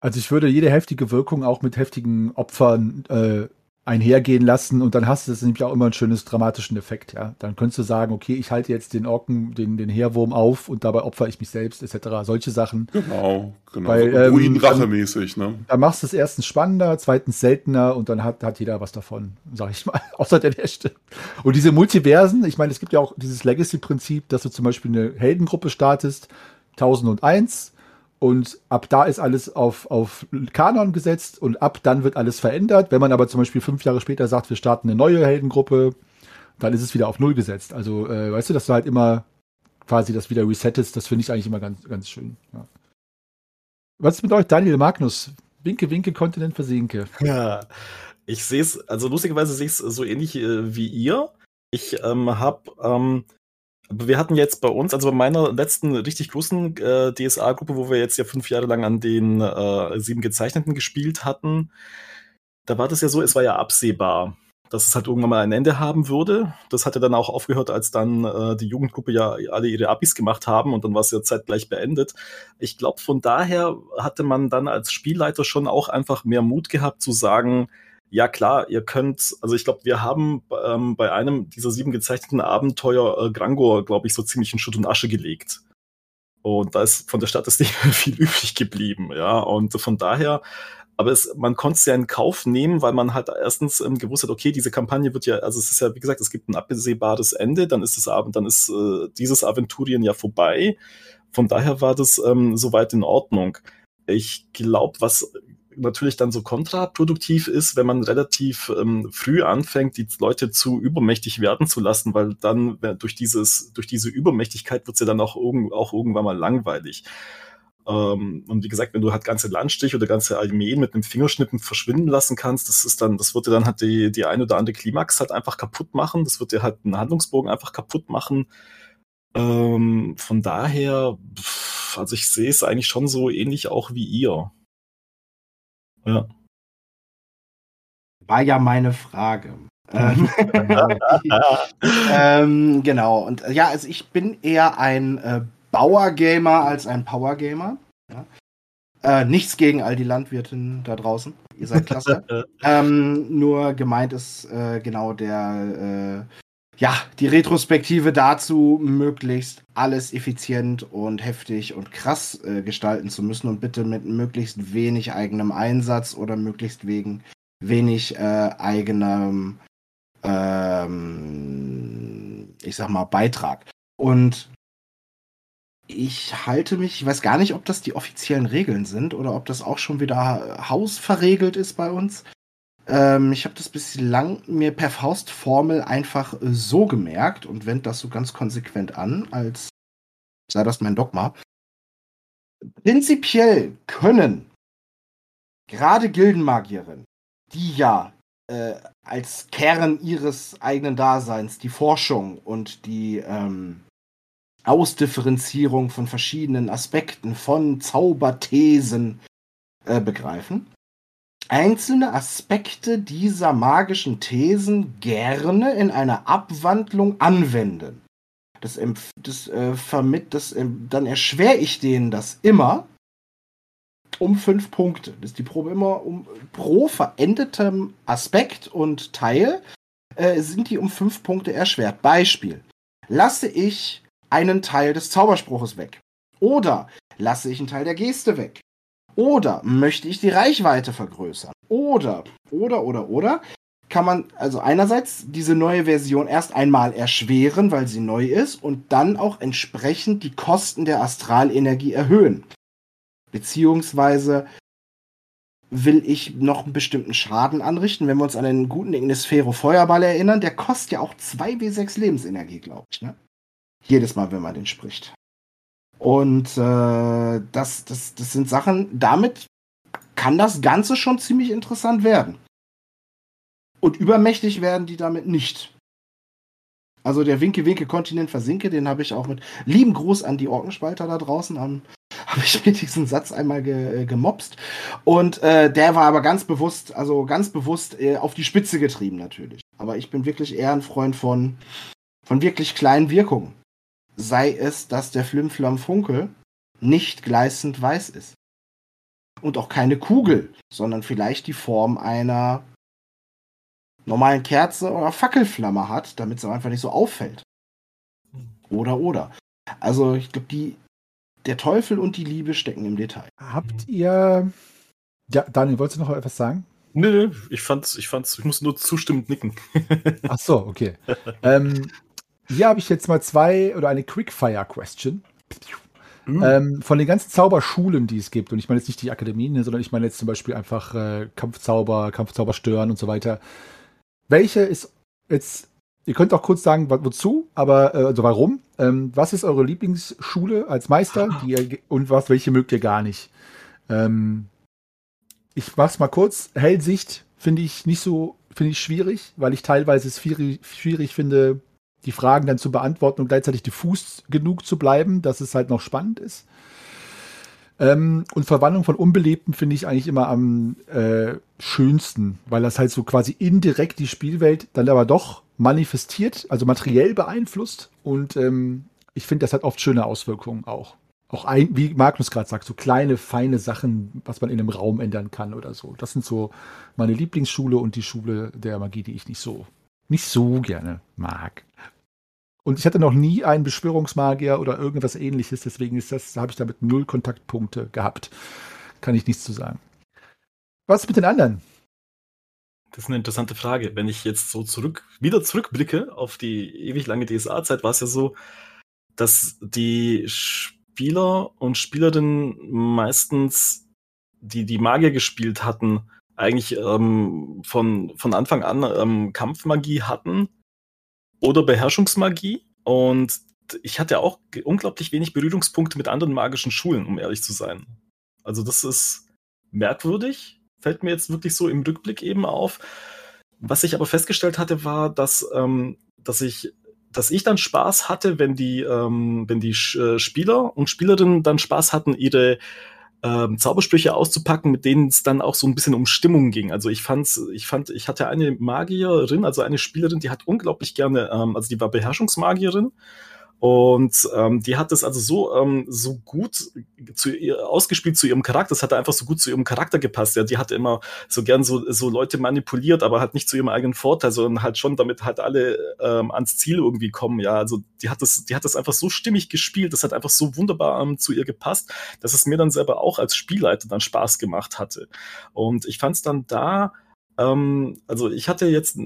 also ich würde jede heftige Wirkung auch mit heftigen Opfern äh, einhergehen lassen und dann hast du das nämlich auch immer einen schönes dramatischen Effekt, ja. Dann könntest du sagen, okay, ich halte jetzt den Orken, den, den Heerwurm auf und dabei opfer ich mich selbst, etc. Solche Sachen. Genau, genau. Weil, so ähm, Ruinrache-mäßig, ne? Da machst du es erstens spannender, zweitens seltener und dann hat, hat jeder was davon, sag ich mal, [LAUGHS] außer der Nächte. Und diese Multiversen, ich meine, es gibt ja auch dieses Legacy-Prinzip, dass du zum Beispiel eine Heldengruppe startest, 1001, und ab da ist alles auf, auf Kanon gesetzt und ab dann wird alles verändert. Wenn man aber zum Beispiel fünf Jahre später sagt, wir starten eine neue Heldengruppe, dann ist es wieder auf Null gesetzt. Also, äh, weißt du, dass du halt immer quasi das wieder resettest, das finde ich eigentlich immer ganz, ganz schön. Ja. Was ist mit euch, Daniel Magnus? Winke, winke, Kontinent versinke. Ja, ich sehe es, also lustigerweise sehe ich es so ähnlich äh, wie ihr. Ich ähm, habe ähm, aber wir hatten jetzt bei uns, also bei meiner letzten richtig großen äh, DSA-Gruppe, wo wir jetzt ja fünf Jahre lang an den äh, sieben Gezeichneten gespielt hatten, da war das ja so, es war ja absehbar, dass es halt irgendwann mal ein Ende haben würde. Das hatte dann auch aufgehört, als dann äh, die Jugendgruppe ja alle ihre Abis gemacht haben und dann war es ja zeitgleich beendet. Ich glaube, von daher hatte man dann als Spielleiter schon auch einfach mehr Mut gehabt zu sagen, ja klar, ihr könnt, also ich glaube, wir haben ähm, bei einem dieser sieben gezeichneten Abenteuer äh, Grangor, glaube ich, so ziemlich in Schutt und Asche gelegt. Und da ist von der Stadt ist [LAUGHS] nicht mehr viel übrig geblieben, ja. Und von daher, aber es, man konnte es ja in Kauf nehmen, weil man halt erstens ähm, gewusst hat, okay, diese Kampagne wird ja, also es ist ja, wie gesagt, es gibt ein absehbares Ende, dann ist es dann ist äh, dieses Aventurien ja vorbei. Von daher war das ähm, soweit in Ordnung. Ich glaube, was natürlich dann so kontraproduktiv ist, wenn man relativ ähm, früh anfängt, die Leute zu übermächtig werden zu lassen, weil dann durch dieses, durch diese Übermächtigkeit wird sie ja dann auch, auch irgendwann mal langweilig. Ähm, und wie gesagt, wenn du halt ganze Landstriche oder ganze Armeen mit einem Fingerschnippen verschwinden lassen kannst, das ist dann, das wird dir dann halt die, die eine oder andere Klimax halt einfach kaputt machen. Das wird dir halt einen Handlungsbogen einfach kaputt machen. Ähm, von daher, pff, also ich sehe es eigentlich schon so ähnlich auch wie ihr. Ja. War ja meine Frage. [LAUGHS] [LAUGHS] ähm, genau. Und äh, ja, also ich bin eher ein äh, Bauer-Gamer als ein Power-Gamer. Ja. Äh, nichts gegen all die Landwirtinnen da draußen. Ihr seid klasse. [LAUGHS] ähm, nur gemeint ist äh, genau der äh, ja, die Retrospektive dazu, möglichst alles effizient und heftig und krass äh, gestalten zu müssen und bitte mit möglichst wenig eigenem Einsatz oder möglichst wegen wenig äh, eigenem, ähm, ich sag mal, Beitrag. Und ich halte mich, ich weiß gar nicht, ob das die offiziellen Regeln sind oder ob das auch schon wieder hausverregelt ist bei uns. Ähm, ich habe das bislang mir per Faustformel einfach so gemerkt und wende das so ganz konsequent an, als sei das mein Dogma. Prinzipiell können gerade Gildenmagierinnen, die ja äh, als Kern ihres eigenen Daseins die Forschung und die ähm, Ausdifferenzierung von verschiedenen Aspekten von Zauberthesen äh, begreifen, einzelne Aspekte dieser magischen Thesen gerne in einer Abwandlung anwenden. Das, das, äh, vermitt, das, äh, dann erschwere ich denen das immer um fünf Punkte. Das ist die Probe immer um pro verendetem Aspekt und Teil äh, sind die um fünf Punkte erschwert. Beispiel: Lasse ich einen Teil des Zauberspruches weg oder lasse ich einen Teil der Geste weg oder möchte ich die Reichweite vergrößern? Oder, oder, oder, oder kann man also einerseits diese neue Version erst einmal erschweren, weil sie neu ist, und dann auch entsprechend die Kosten der Astralenergie erhöhen. Beziehungsweise will ich noch einen bestimmten Schaden anrichten, wenn wir uns an den guten Ignisphero Feuerball erinnern, der kostet ja auch 2W6 Lebensenergie, glaube ich. Ne? Jedes Mal, wenn man den spricht. Und äh, das, das, das sind Sachen, damit kann das Ganze schon ziemlich interessant werden. Und übermächtig werden die damit nicht. Also der Winke-Winke-Kontinent versinke, den habe ich auch mit lieben Gruß an die Orkenspalter da draußen am [LAUGHS] habe ich mir diesen Satz einmal ge, äh, gemobst. Und äh, der war aber ganz bewusst, also ganz bewusst äh, auf die Spitze getrieben natürlich. Aber ich bin wirklich eher ein Freund von, von wirklich kleinen Wirkungen sei es, dass der Flimflam Funkel nicht gleißend weiß ist. Und auch keine Kugel, sondern vielleicht die Form einer normalen Kerze oder Fackelflamme hat, damit es einfach nicht so auffällt. Oder, oder. Also ich glaube, die, der Teufel und die Liebe stecken im Detail. Habt ihr. Ja, Daniel, wolltest du noch etwas sagen? Nö, nö, ich fand's, ich fand's, ich muss nur zustimmend nicken. Ach so, okay. [LAUGHS] ähm, hier habe ich jetzt mal zwei oder eine Quickfire-Question. Mhm. Ähm, von den ganzen Zauberschulen, die es gibt, und ich meine jetzt nicht die Akademien, sondern ich meine jetzt zum Beispiel einfach äh, Kampfzauber, Kampfzauber stören und so weiter. Welche ist jetzt, ihr könnt auch kurz sagen, wozu, aber äh, also warum? Ähm, was ist eure Lieblingsschule als Meister [LAUGHS] die ihr, und was, welche mögt ihr gar nicht? Ähm, ich mach's mal kurz. Hellsicht finde ich nicht so, finde ich schwierig, weil ich teilweise es schwierig, schwierig finde, die Fragen dann zu beantworten und gleichzeitig diffus genug zu bleiben, dass es halt noch spannend ist. Ähm, und Verwandlung von Unbelebten finde ich eigentlich immer am äh, schönsten, weil das halt so quasi indirekt die Spielwelt dann aber doch manifestiert, also materiell beeinflusst. Und ähm, ich finde, das hat oft schöne Auswirkungen auch. Auch ein, wie Magnus gerade sagt, so kleine, feine Sachen, was man in einem Raum ändern kann oder so. Das sind so meine Lieblingsschule und die Schule der Magie, die ich nicht so, nicht so gerne mag. Und ich hatte noch nie einen Beschwörungsmagier oder irgendwas ähnliches, deswegen ist das, habe ich damit null Kontaktpunkte gehabt. Kann ich nichts zu sagen. Was mit den anderen? Das ist eine interessante Frage. Wenn ich jetzt so zurück, wieder zurückblicke auf die ewig lange DSA-Zeit, war es ja so, dass die Spieler und Spielerinnen meistens, die die Magier gespielt hatten, eigentlich ähm, von, von Anfang an ähm, Kampfmagie hatten oder Beherrschungsmagie. Und ich hatte auch unglaublich wenig Berührungspunkte mit anderen magischen Schulen, um ehrlich zu sein. Also das ist merkwürdig, fällt mir jetzt wirklich so im Rückblick eben auf. Was ich aber festgestellt hatte, war, dass, ähm, dass ich dass ich dann Spaß hatte, wenn die, ähm, wenn die äh, Spieler und Spielerinnen dann Spaß hatten, ihre ähm, Zaubersprüche auszupacken, mit denen es dann auch so ein bisschen um Stimmung ging. Also ich fand's, ich fand, ich hatte eine Magierin, also eine Spielerin, die hat unglaublich gerne, ähm, also die war Beherrschungsmagierin und ähm, die hat das also so, ähm, so gut zu ihr ausgespielt zu ihrem Charakter. Das hat einfach so gut zu ihrem Charakter gepasst. Ja, die hatte immer so gern so, so Leute manipuliert, aber halt nicht zu ihrem eigenen Vorteil, sondern halt schon, damit halt alle ähm, ans Ziel irgendwie kommen. Ja, also die hat das, die hat das einfach so stimmig gespielt. Das hat einfach so wunderbar ähm, zu ihr gepasst, dass es mir dann selber auch als Spielleiter dann Spaß gemacht hatte. Und ich fand es dann da, ähm, also ich hatte jetzt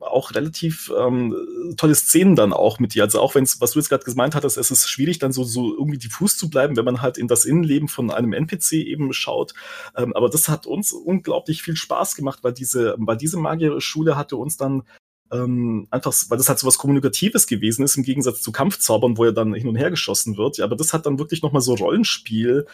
auch relativ ähm, tolle Szenen dann auch mit dir. Also auch wenn es, was du jetzt gerade gemeint hattest, es ist schwierig, dann so, so irgendwie diffus zu bleiben, wenn man halt in das Innenleben von einem NPC eben schaut. Ähm, aber das hat uns unglaublich viel Spaß gemacht, weil diese, weil diese Magierschule hatte uns dann ähm, einfach, weil das halt so was Kommunikatives gewesen ist, im Gegensatz zu Kampfzaubern, wo er dann hin und her geschossen wird. Ja, aber das hat dann wirklich nochmal so Rollenspiel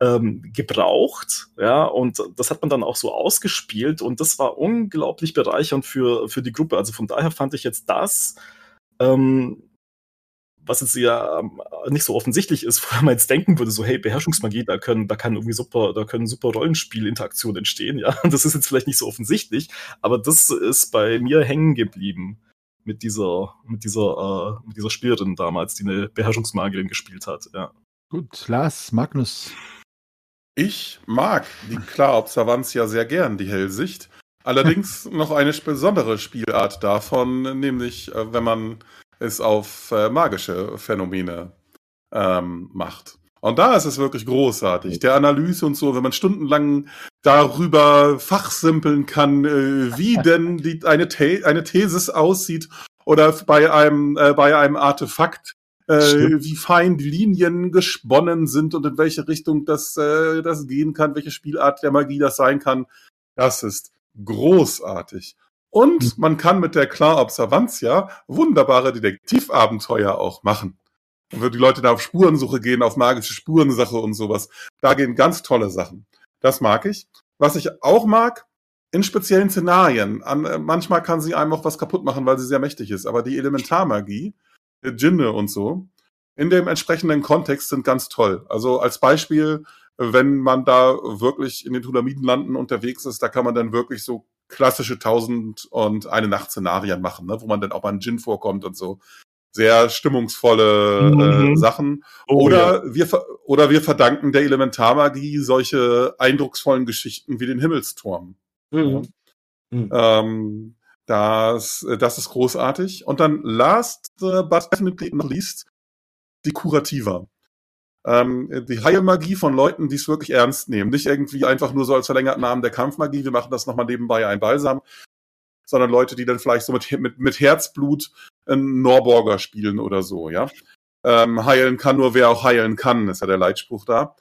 ähm, gebraucht, ja, und das hat man dann auch so ausgespielt und das war unglaublich bereichernd für, für die Gruppe. Also von daher fand ich jetzt das, ähm, was jetzt ja ähm, nicht so offensichtlich ist, [LAUGHS] wo man jetzt denken würde, so, hey, Beherrschungsmagie, da können, da kann irgendwie super, da können super Rollenspielinteraktionen entstehen, ja. [LAUGHS] Das ist jetzt vielleicht nicht so offensichtlich, aber das ist bei mir hängen geblieben mit dieser, mit dieser, äh, mit dieser Spielerin damals, die eine Beherrschungsmagierin gespielt hat, ja. Gut, Lars, Magnus. Ich mag die Klarobservanz ja sehr gern, die Hellsicht. Allerdings [LAUGHS] noch eine besondere Spielart davon, nämlich äh, wenn man es auf äh, magische Phänomene ähm, macht. Und da ist es wirklich großartig. Der Analyse und so, wenn man stundenlang darüber fachsimpeln kann, äh, wie [LAUGHS] denn die, eine, The eine Thesis aussieht oder bei einem, äh, bei einem Artefakt, äh, wie fein die Linien gesponnen sind und in welche Richtung das, äh, das gehen kann, welche Spielart der Magie das sein kann. Das ist großartig. Und hm. man kann mit der Klar Observantia wunderbare Detektivabenteuer auch machen. Und wenn die Leute da auf Spurensuche gehen, auf magische Spurensache und sowas, da gehen ganz tolle Sachen. Das mag ich. Was ich auch mag, in speziellen Szenarien. An, äh, manchmal kann sie einem auch was kaputt machen, weil sie sehr mächtig ist. Aber die Elementarmagie, Jinne und so, in dem entsprechenden Kontext sind ganz toll. Also als Beispiel, wenn man da wirklich in den Tulamiden unterwegs ist, da kann man dann wirklich so klassische Tausend und eine Nacht Szenarien machen, ne, wo man dann auch mal ein Djinn vorkommt und so. Sehr stimmungsvolle mhm. äh, Sachen. Oh, oder, ja. wir, oder wir verdanken der Elementarmagie solche eindrucksvollen Geschichten wie den Himmelsturm. Mhm. Mhm. Ähm, das, das ist großartig. Und dann last but definitely not least die Kurativa. Ähm, die Heilmagie von Leuten, die es wirklich ernst nehmen. Nicht irgendwie einfach nur so als verlängerten Namen der Kampfmagie, wir machen das nochmal nebenbei ein Balsam, sondern Leute, die dann vielleicht so mit, mit, mit Herzblut einen Norborger spielen oder so, ja. Ähm, heilen kann nur wer auch heilen kann, ist ja der Leitspruch da.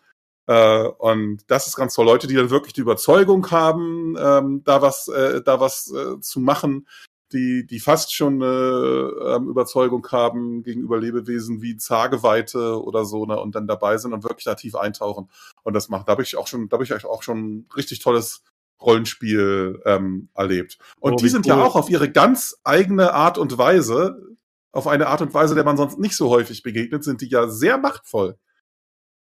Äh, und das ist ganz toll. Leute, die dann wirklich die Überzeugung haben, ähm, da was, äh, da was äh, zu machen, die, die fast schon eine ähm, Überzeugung haben gegenüber Lebewesen wie Zageweite oder so, ne, und dann dabei sind und wirklich da tief eintauchen. Und das macht, da habe ich auch schon, da habe ich auch schon richtig tolles Rollenspiel ähm, erlebt. Und oh, die sind cool. ja auch auf ihre ganz eigene Art und Weise, auf eine Art und Weise, der man sonst nicht so häufig begegnet, sind die ja sehr machtvoll.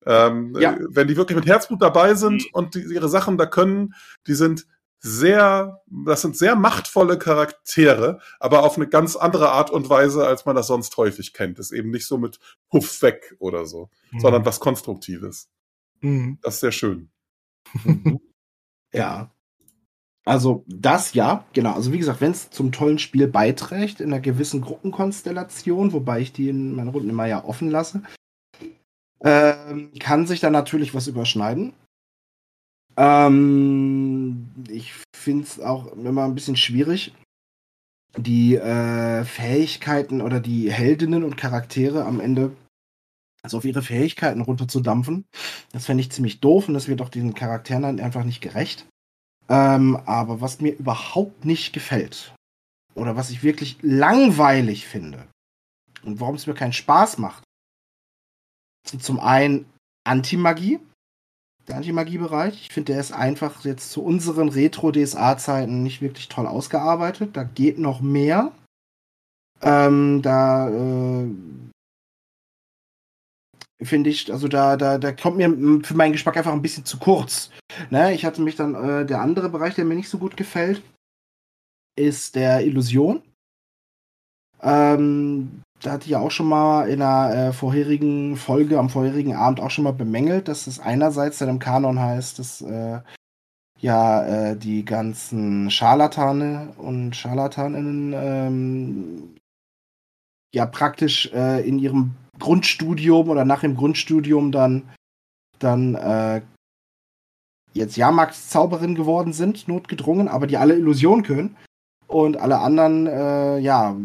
Ähm, ja. Wenn die wirklich mit Herzblut dabei sind mhm. und die, ihre Sachen da können, die sind sehr, das sind sehr machtvolle Charaktere, aber auf eine ganz andere Art und Weise, als man das sonst häufig kennt. Das ist eben nicht so mit Puff weg oder so, mhm. sondern was Konstruktives. Mhm. Das ist sehr schön. [LAUGHS] Ja. Also das ja, genau. Also wie gesagt, wenn es zum tollen Spiel beiträgt, in einer gewissen Gruppenkonstellation, wobei ich die in meinen Runden immer ja offen lasse, ähm, kann sich da natürlich was überschneiden. Ähm, ich finde es auch immer ein bisschen schwierig, die äh, Fähigkeiten oder die Heldinnen und Charaktere am Ende also auf ihre Fähigkeiten runterzudampfen. Das fände ich ziemlich doof und das wird auch diesen Charakteren dann einfach nicht gerecht. Ähm, aber was mir überhaupt nicht gefällt oder was ich wirklich langweilig finde und warum es mir keinen Spaß macht, sind zum einen Antimagie, der Antimagie-Bereich. Ich finde, der ist einfach jetzt zu unseren Retro-DSA-Zeiten nicht wirklich toll ausgearbeitet. Da geht noch mehr. Ähm, da äh, finde ich, also da, da, da kommt mir für meinen Geschmack einfach ein bisschen zu kurz. Ne? Ich hatte mich dann, äh, der andere Bereich, der mir nicht so gut gefällt, ist der Illusion. Ähm, da hatte ich ja auch schon mal in einer äh, vorherigen Folge, am vorherigen Abend auch schon mal bemängelt, dass es einerseits dann im Kanon heißt, dass äh, ja äh, die ganzen Scharlatane und Scharlataninnen ähm, ja praktisch äh, in ihrem Grundstudium oder nach dem Grundstudium dann dann äh, jetzt Jahrmarktszauberin geworden sind, notgedrungen, aber die alle Illusion können. Und alle anderen, äh, ja,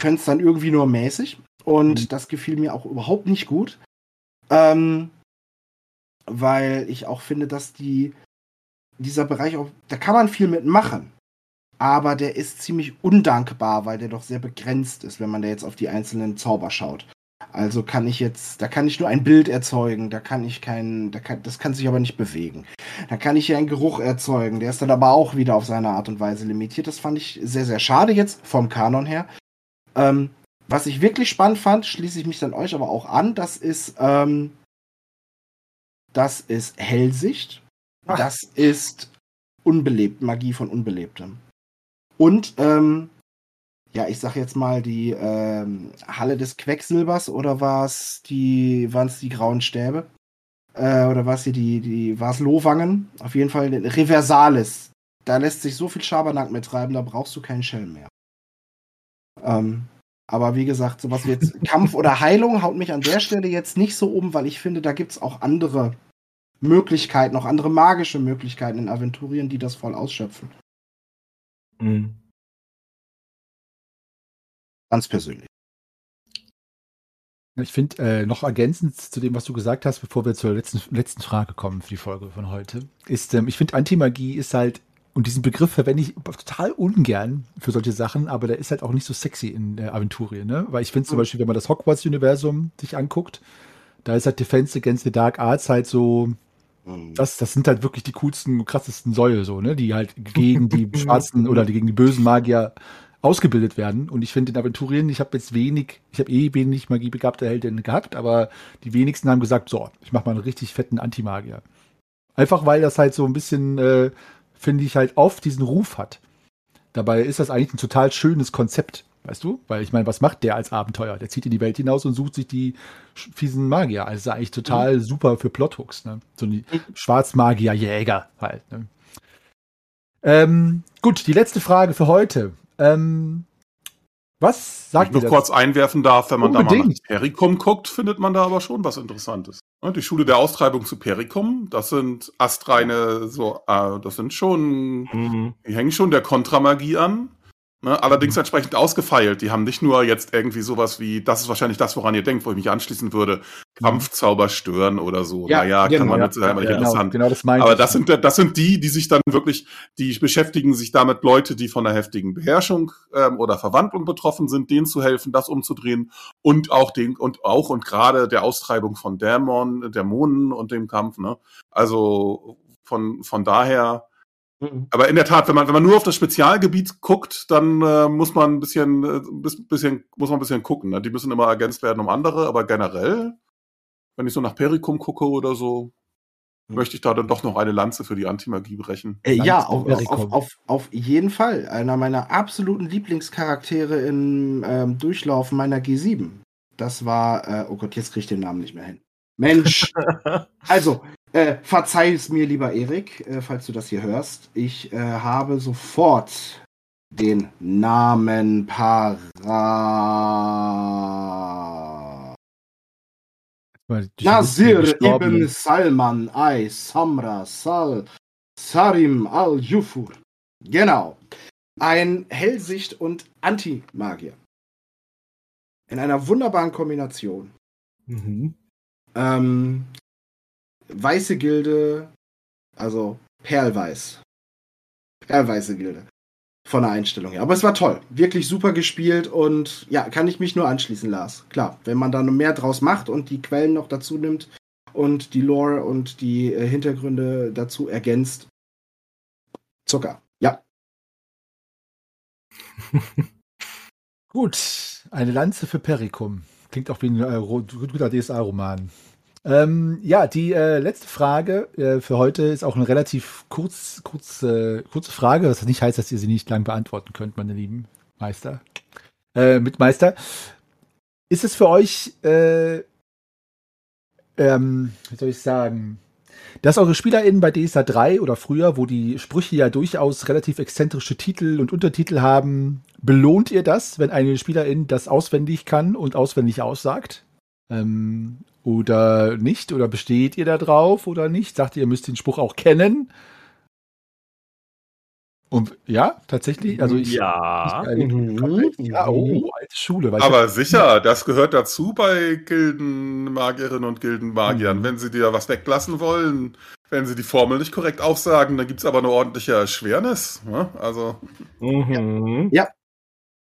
können es dann irgendwie nur mäßig. Und mhm. das gefiel mir auch überhaupt nicht gut. Ähm, weil ich auch finde, dass die, dieser Bereich auch, da kann man viel mitmachen. Aber der ist ziemlich undankbar, weil der doch sehr begrenzt ist, wenn man da jetzt auf die einzelnen Zauber schaut. Also kann ich jetzt, da kann ich nur ein Bild erzeugen, da kann ich kein, da kann, das kann sich aber nicht bewegen. Da kann ich hier einen Geruch erzeugen, der ist dann aber auch wieder auf seine Art und Weise limitiert. Das fand ich sehr, sehr schade jetzt vom Kanon her. Ähm, was ich wirklich spannend fand, schließe ich mich dann euch aber auch an, das ist, ähm, das ist Hellsicht. Ach. Das ist unbelebt, Magie von Unbelebtem. Und ähm, ja, ich sag jetzt mal die ähm, Halle des Quecksilbers oder war es die, waren es die grauen Stäbe? Äh, oder war es hier die, die, war es Lohwangen? Auf jeden Fall Reversalis. Da lässt sich so viel Schabernack mit treiben, da brauchst du keinen Schelm mehr. Ähm, aber wie gesagt, sowas wie jetzt [LAUGHS] Kampf oder Heilung haut mich an der Stelle jetzt nicht so um, weil ich finde, da gibt es auch andere Möglichkeiten, auch andere magische Möglichkeiten in Aventurien, die das voll ausschöpfen. Mhm. Ganz persönlich. Ich finde, äh, noch ergänzend zu dem, was du gesagt hast, bevor wir zur letzten, letzten Frage kommen für die Folge von heute, ist, ähm, ich finde, Antimagie ist halt, und diesen Begriff verwende ich total ungern für solche Sachen, aber der ist halt auch nicht so sexy in der Aventurie, ne? Weil ich finde zum mhm. Beispiel, wenn man das Hogwarts-Universum sich anguckt, da ist halt Defense Against the Dark Arts halt so, mhm. das, das sind halt wirklich die coolsten, krassesten Säue, so, ne? Die halt gegen die [LAUGHS] schwarzen oder gegen die bösen Magier ausgebildet werden. Und ich finde in Aventurien, ich habe jetzt wenig, ich habe eh wenig magiebegabte Heldinnen gehabt, aber die wenigsten haben gesagt, so, ich mache mal einen richtig fetten Antimagier. Einfach weil das halt so ein bisschen, äh, finde ich, halt oft diesen Ruf hat. Dabei ist das eigentlich ein total schönes Konzept, weißt du? Weil ich meine, was macht der als Abenteuer? Der zieht in die Welt hinaus und sucht sich die fiesen Magier. Also ist eigentlich total mhm. super für Plothooks, ne? So ein Schwarzmagier-Jäger halt, ne? Ähm, gut, die letzte Frage für heute. Ähm, was sagt Wenn ich ihr noch kurz einwerfen darf, wenn man da mal nach Unbedingt. Pericum guckt, findet man da aber schon was Interessantes. Die Schule der Austreibung zu Pericum, das sind astreine, so, äh, das sind schon, Mhm. die hängen schon der Kontramagie an. Ne? Allerdings entsprechend ausgefeilt. Die haben nicht nur jetzt irgendwie sowas wie, das ist wahrscheinlich das, woran ihr denkt, wo ich mich anschließen würde, Kampfzauber stören oder so. Ja, naja, genau, kann man ja, jetzt sagen, aber nicht genau, interessant. genau das Aber das sind, das sind die, die sich dann wirklich, die beschäftigen sich damit, Leute, die von einer heftigen Beherrschung ähm, oder Verwandlung betroffen sind, denen zu helfen, das umzudrehen und auch den und auch und gerade der Austreibung von Dämon, Dämonen und dem Kampf. Ne? Also von von daher. Aber in der Tat, wenn man wenn man nur auf das Spezialgebiet guckt, dann äh, muss man ein bisschen äh, bis- bisschen muss man ein bisschen gucken. Ne? Die müssen immer ergänzt werden um andere, aber generell, wenn ich so nach Pericum gucke oder so, möchte ich da dann doch noch eine Lanze für die Antimagie brechen. Äh, ja, auf, Perikum. auf, auf, auf jeden Fall. Einer meiner absoluten Lieblingscharaktere im ähm, Durchlauf meiner G7. Das war, äh, oh Gott, jetzt krieg ich den Namen nicht mehr hin. Mensch. [LAUGHS] also, äh, verzeih es mir, lieber Erik, äh, falls du das hier hörst. Ich äh, habe sofort den Namen Para. Nasir ibn Salman ay Samra Sal Sarim al-Jufur. Genau. Ein Hellsicht- und Anti-Magier. In einer wunderbaren Kombination. Mhm. Ähm, weiße Gilde, also Perlweiß. Perlweiße Gilde. Von der Einstellung her. Aber es war toll. Wirklich super gespielt und ja, kann ich mich nur anschließen, Lars. Klar, wenn man da noch mehr draus macht und die Quellen noch dazu nimmt und die Lore und die äh, Hintergründe dazu ergänzt. Zucker. Ja. [LAUGHS] Gut, eine Lanze für Perikum. Klingt auch wie ein äh, guter DSA-Roman. Ähm, ja, die äh, letzte Frage äh, für heute ist auch eine relativ kurz, kurz, äh, kurze Frage, was nicht heißt, dass ihr sie nicht lang beantworten könnt, meine lieben Meister. Äh, Mitmeister. Ist es für euch, äh, ähm, wie soll ich sagen, dass eure SpielerInnen bei DSA 3 oder früher, wo die Sprüche ja durchaus relativ exzentrische Titel und Untertitel haben, belohnt ihr das, wenn eine Spielerin das auswendig kann und auswendig aussagt? Ähm, oder nicht? Oder besteht ihr da drauf oder nicht? Sagt ihr, ihr müsst den Spruch auch kennen? Und ja, tatsächlich, also ich. ja. Ich, Mhm. ja, oh, alte Schule. Weil ich Aber sicher, das gehört dazu bei Gildenmagierinnen und Gildenmagiern. Mhm. Wenn sie dir was weglassen wollen, wenn sie die Formel nicht korrekt aufsagen, dann gibt's aber eine ordentliche Erschwernis. Ne? Also, Mhm.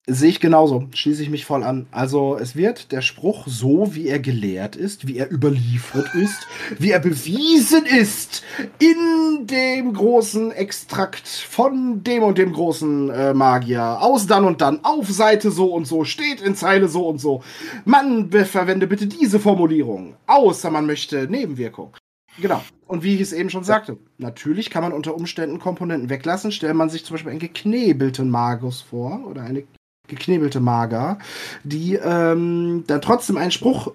Sehe ich genauso, schließe ich mich voll an. Also es wird der Spruch so, wie er gelehrt ist, wie er überliefert [LAUGHS] ist, wie er bewiesen ist in dem großen Extrakt von dem und dem großen äh, Magier aus dann und dann auf Seite so und so, steht in Zeile so und so. Man verwende bitte diese Formulierung, außer man möchte Nebenwirkung. Genau. Und wie ich es eben schon sagte, natürlich kann man unter Umständen Komponenten weglassen. Stellt man sich zum Beispiel einen geknebelten Magus vor oder eine geknebelte Mager, die ähm, dann trotzdem einen Spruch,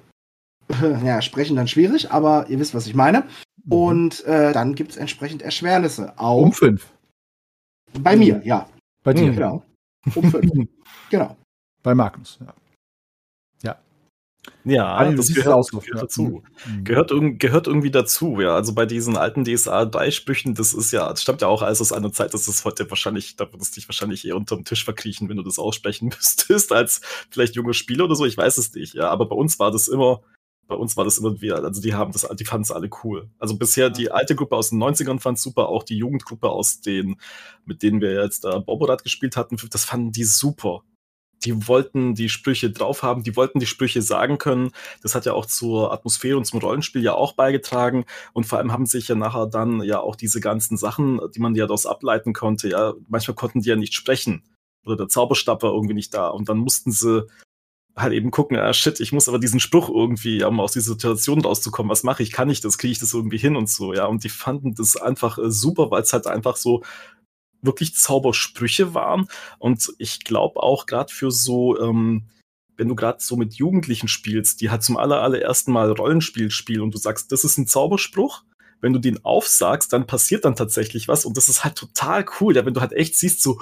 [LAUGHS] ja, sprechen dann schwierig, aber ihr wisst, was ich meine. Und äh, dann gibt es entsprechend Erschwernisse. Auch um fünf. bei mir, ja. Bei dir, Mhm. Genau. Um fünf. [LAUGHS] genau. bei Magnus. Ja. Ja, du das gehört, gehört dazu. Mhm. Gehört, gehört irgendwie dazu, ja. Also bei diesen alten DSA-3-Sprüchen, das ist ja, das stammt ja auch alles aus einer Zeit, das ist heute wahrscheinlich, da würdest du dich wahrscheinlich eher unterm Tisch verkriechen, wenn du das aussprechen [LAUGHS] müsstest, als vielleicht junge Spieler oder so, ich weiß es nicht, ja. Aber bei uns war das immer, bei uns war das immer wieder, also die haben das, die fanden es alle cool. Also bisher die alte Gruppe aus den 90ern fand super, auch die Jugendgruppe aus den, mit denen wir jetzt da Boborat gespielt hatten, das fanden die super. Die wollten die Sprüche drauf haben, die wollten die Sprüche sagen können. Das hat ja auch zur Atmosphäre und zum Rollenspiel ja auch beigetragen. Und vor allem haben sich ja nachher dann ja auch diese ganzen Sachen, die man ja daraus ableiten konnte, ja, manchmal konnten die ja nicht sprechen. Oder der Zauberstab war irgendwie nicht da. Und dann mussten sie halt eben gucken, ah shit, ich muss aber diesen Spruch irgendwie, um aus dieser Situation rauszukommen, was mache ich, kann ich das, kriege ich das irgendwie hin und so, ja. Und die fanden das einfach äh, super, weil es halt einfach so wirklich Zaubersprüche waren. Und ich glaube auch gerade für so, ähm, wenn du gerade so mit Jugendlichen spielst, die halt zum aller, allerersten Mal Rollenspiel spielen und du sagst, das ist ein Zauberspruch, wenn du den aufsagst, dann passiert dann tatsächlich was und das ist halt total cool, ja, wenn du halt echt siehst, so,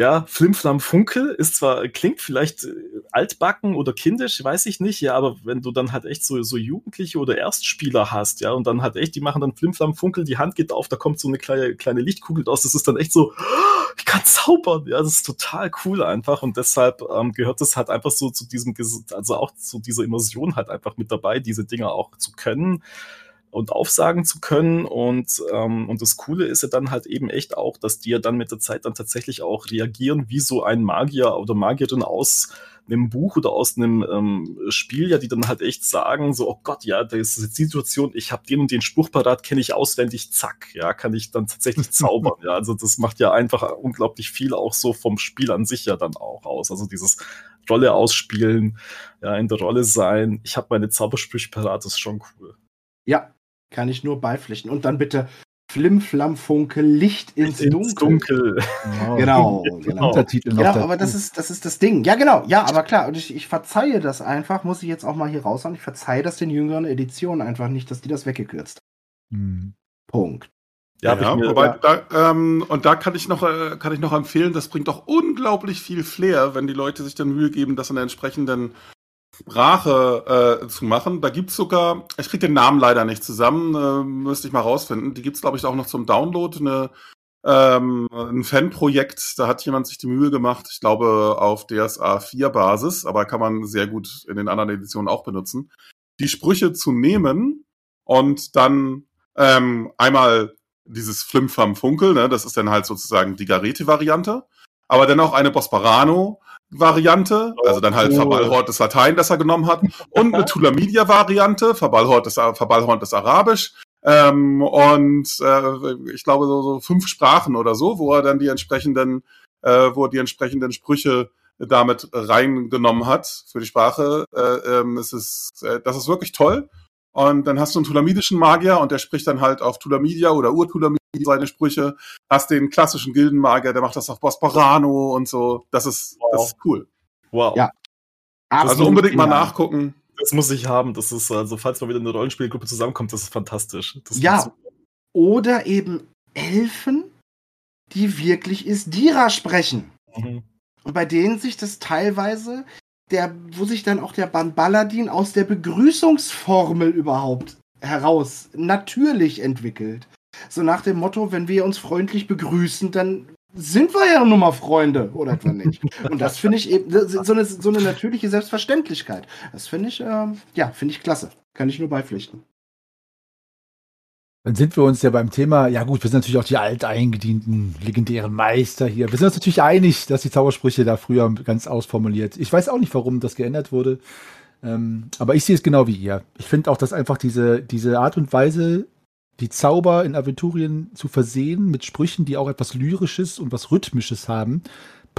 ja, Flimflam Funkel ist zwar, klingt vielleicht äh, altbacken oder kindisch, weiß ich nicht, ja, aber wenn du dann halt echt so, so Jugendliche oder Erstspieler hast, ja, und dann halt echt, die machen dann Flimflam Funkel, die Hand geht auf, da kommt so eine kleine, kleine Lichtkugel aus, das ist dann echt so, [GASPS] ich kann zaubern, ja, das ist total cool einfach und deshalb ähm, gehört das halt einfach so zu diesem, also auch zu dieser Immersion halt einfach mit dabei, diese Dinger auch zu können und aufsagen zu können. Und, ähm, und das Coole ist ja dann halt eben echt auch, dass die ja dann mit der Zeit dann tatsächlich auch reagieren, wie so ein Magier oder Magierin aus einem Buch oder aus einem ähm, Spiel, ja, die dann halt echt sagen, so, oh Gott, ja, das ist die Situation, ich habe den und den Spruch parat, kenne ich auswendig, zack, ja, kann ich dann tatsächlich [LAUGHS] zaubern. ja, also das macht ja einfach unglaublich viel auch so vom Spiel an sich ja dann auch aus. Also dieses Rolle ausspielen, ja, in der Rolle sein, ich habe meine Zaubersprüche parat, ist schon cool. Ja, kann ich nur beipflichten. Und dann bitte Flimflamfunke, Licht ins, ins Dunkel. Dunkel. Wow. Genau, genau. Untertitel noch genau, aber das ist, das ist das Ding. Ja, genau. Ja, aber klar. Und ich, ich verzeihe das einfach, muss ich jetzt auch mal hier raushauen. Ich verzeihe das den jüngeren Editionen einfach nicht, dass die das weggekürzt. Hm. Punkt. Ja, ja mir, wobei, ja. Da, ähm, und da kann ich noch, äh, kann ich noch empfehlen, das bringt auch unglaublich viel Flair, wenn die Leute sich dann Mühe geben, das in der entsprechenden Sprache äh, zu machen. Da gibt's sogar, ich kriege den Namen leider nicht zusammen, äh, müsste ich mal rausfinden. Die gibt's glaube ich, auch noch zum Download. Eine, ähm, ein Fanprojekt, da hat jemand sich die Mühe gemacht, ich glaube auf DSA 4 Basis, aber kann man sehr gut in den anderen Editionen auch benutzen, die Sprüche zu nehmen und dann ähm, einmal dieses Flimfam Funkel, ne, das ist dann halt sozusagen die Garete-Variante, aber dann auch eine Bosparano, Variante, also dann halt oh. Verballhort des Latein, das er genommen hat, und eine [LAUGHS] Tulamidia Variante, Verballhort des, Verballhort des Arabisch, ähm, und äh, ich glaube so, so fünf Sprachen oder so, wo er dann die entsprechenden, äh, wo er die entsprechenden Sprüche damit reingenommen hat für die Sprache. Äh, ähm, es ist, äh, das ist wirklich toll. Und dann hast du einen tulamidischen Magier und der spricht dann halt auf Tulamidia oder Urtulamidia seine Sprüche. Hast den klassischen Gildenmagier, der macht das auf Bosparano und so. Das ist, wow. das ist cool. Wow. Ja. Also unbedingt mal nachgucken. Das muss ich haben. Das ist, also, falls mal wieder eine Rollenspielgruppe zusammenkommt, das ist fantastisch. Das ja. Oder eben Elfen, die wirklich Isdira sprechen. Mhm. Und bei denen sich das teilweise, der, wo sich dann auch der Banbaladin aus der Begrüßungsformel überhaupt heraus natürlich entwickelt. So nach dem Motto, wenn wir uns freundlich begrüßen, dann sind wir ja nun mal Freunde oder etwa nicht. Und das finde ich eben so eine, so eine natürliche Selbstverständlichkeit. Das finde ich, äh, ja, finde ich klasse. Kann ich nur beipflichten. Dann sind wir uns ja beim Thema, ja gut, wir sind natürlich auch die alteingedienten, legendären Meister hier. Wir sind uns natürlich einig, dass die Zaubersprüche da früher ganz ausformuliert. Ich weiß auch nicht, warum das geändert wurde. Ähm, aber ich sehe es genau wie ihr. Ich finde auch, dass einfach diese, diese Art und Weise, die Zauber in Aventurien zu versehen mit Sprüchen, die auch etwas Lyrisches und was Rhythmisches haben,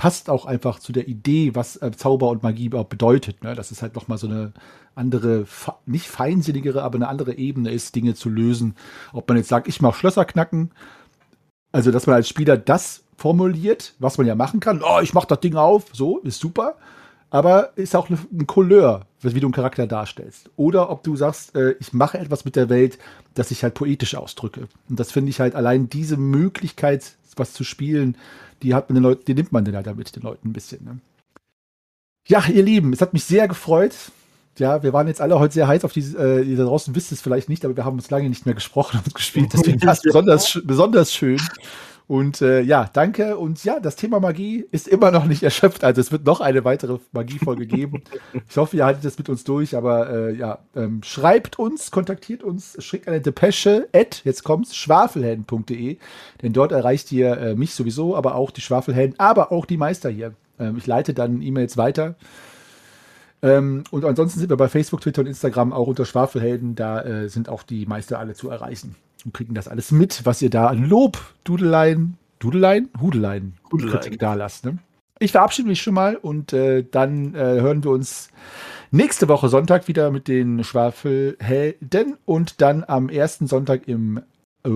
passt auch einfach zu der Idee, was äh, Zauber und Magie überhaupt bedeutet. Ne? Dass es halt nochmal so eine andere, nicht feinsinnigere, aber eine andere Ebene ist, Dinge zu lösen. Ob man jetzt sagt, ich mache Schlösser knacken, also dass man als Spieler das formuliert, was man ja machen kann. Oh, ich mach das Ding auf, so, ist super aber ist auch ein Couleur, wie du einen Charakter darstellst. Oder ob du sagst, äh, ich mache etwas mit der Welt, das ich halt poetisch ausdrücke. Und das finde ich halt allein diese Möglichkeit, was zu spielen, die hat man den Leuten, die nimmt man dann halt damit den Leuten ein bisschen. Ne? Ja, ihr Lieben, es hat mich sehr gefreut. Ja, wir waren jetzt alle heute sehr heiß auf diese, äh, ihr da draußen wisst es vielleicht nicht, aber wir haben uns lange nicht mehr gesprochen und gespielt. Deswegen war es [LAUGHS] besonders, besonders schön. Und äh, ja, danke. Und ja, das Thema Magie ist immer noch nicht erschöpft. Also es wird noch eine weitere Magiefolge geben. [LAUGHS] Ich hoffe, ihr haltet das mit uns durch. Aber äh, ja, ähm, schreibt uns, kontaktiert uns, schickt eine Depesche at, jetzt kommt's, schwafelhelden.de. Denn dort erreicht ihr äh, mich sowieso, aber auch die Schwafelhelden, aber auch die Meister hier. Ähm, ich leite dann E-Mails weiter. Ähm, und ansonsten sind wir bei Facebook, Twitter und Instagram auch unter Schwafelhelden. Da äh, sind auch die Meister alle zu erreichen und kriegen das alles mit, was ihr da an Lob, Dudelein, Dudelein, Hudelein, Kritik da lasst. Ne? Ich verabschiede mich schon mal und äh, dann äh, hören wir uns nächste Woche Sonntag wieder mit den Schwafelhelden und dann am ersten Sonntag im äh,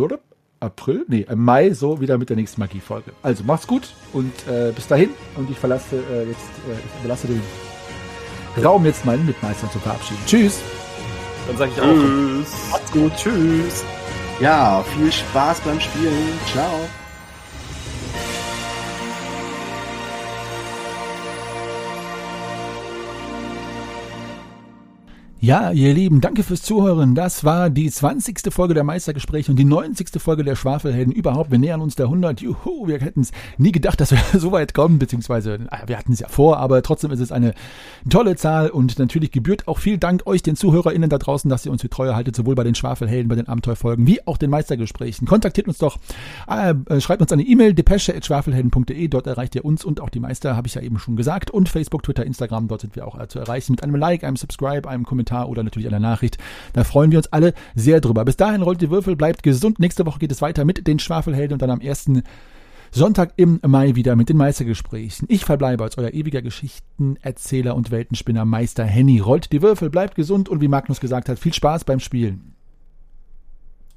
April, nee, im Mai so wieder mit der nächsten Magiefolge. Also macht's gut und äh, bis dahin und ich verlasse äh, jetzt, äh, ich verlasse den Raum jetzt meinen Mitmeistern zu verabschieden. Tschüss. Dann sage ich auch. Tschüss. gut. Tschüss. Ja, viel Spaß beim Spielen. Ciao. Ja, ihr Lieben, danke fürs Zuhören. Das war die 20. Folge der Meistergespräche und die 90. Folge der Schwafelhelden überhaupt. Wir nähern uns der 100. Juhu, wir hätten es nie gedacht, dass wir [LAUGHS] so weit kommen, beziehungsweise äh, wir hatten es ja vor, aber trotzdem ist es eine tolle Zahl und natürlich gebührt auch viel Dank euch, den ZuhörerInnen da draußen, dass ihr uns für treu haltet, sowohl bei den Schwafelhelden, bei den Abenteuerfolgen, wie auch den Meistergesprächen. Kontaktiert uns doch, äh, äh schreibt uns eine E-Mail, depesche.schwafelhelden.de, dort erreicht ihr uns und auch die Meister, habe ich ja eben schon gesagt, und Facebook, Twitter, Instagram, dort sind wir auch äh, zu erreichen mit einem Like, einem Subscribe, einem Kommentar Kommentar oder natürlich einer Nachricht. Da freuen wir uns alle sehr drüber. Bis dahin rollt die Würfel, bleibt gesund. Nächste Woche geht es weiter mit den Schwafelhelden und dann am ersten Sonntag im Mai wieder mit den Meistergesprächen. Ich verbleibe als euer ewiger Geschichtenerzähler und Weltenspinner Meister Henny. Rollt die Würfel, bleibt gesund und wie Magnus gesagt hat, viel Spaß beim Spielen.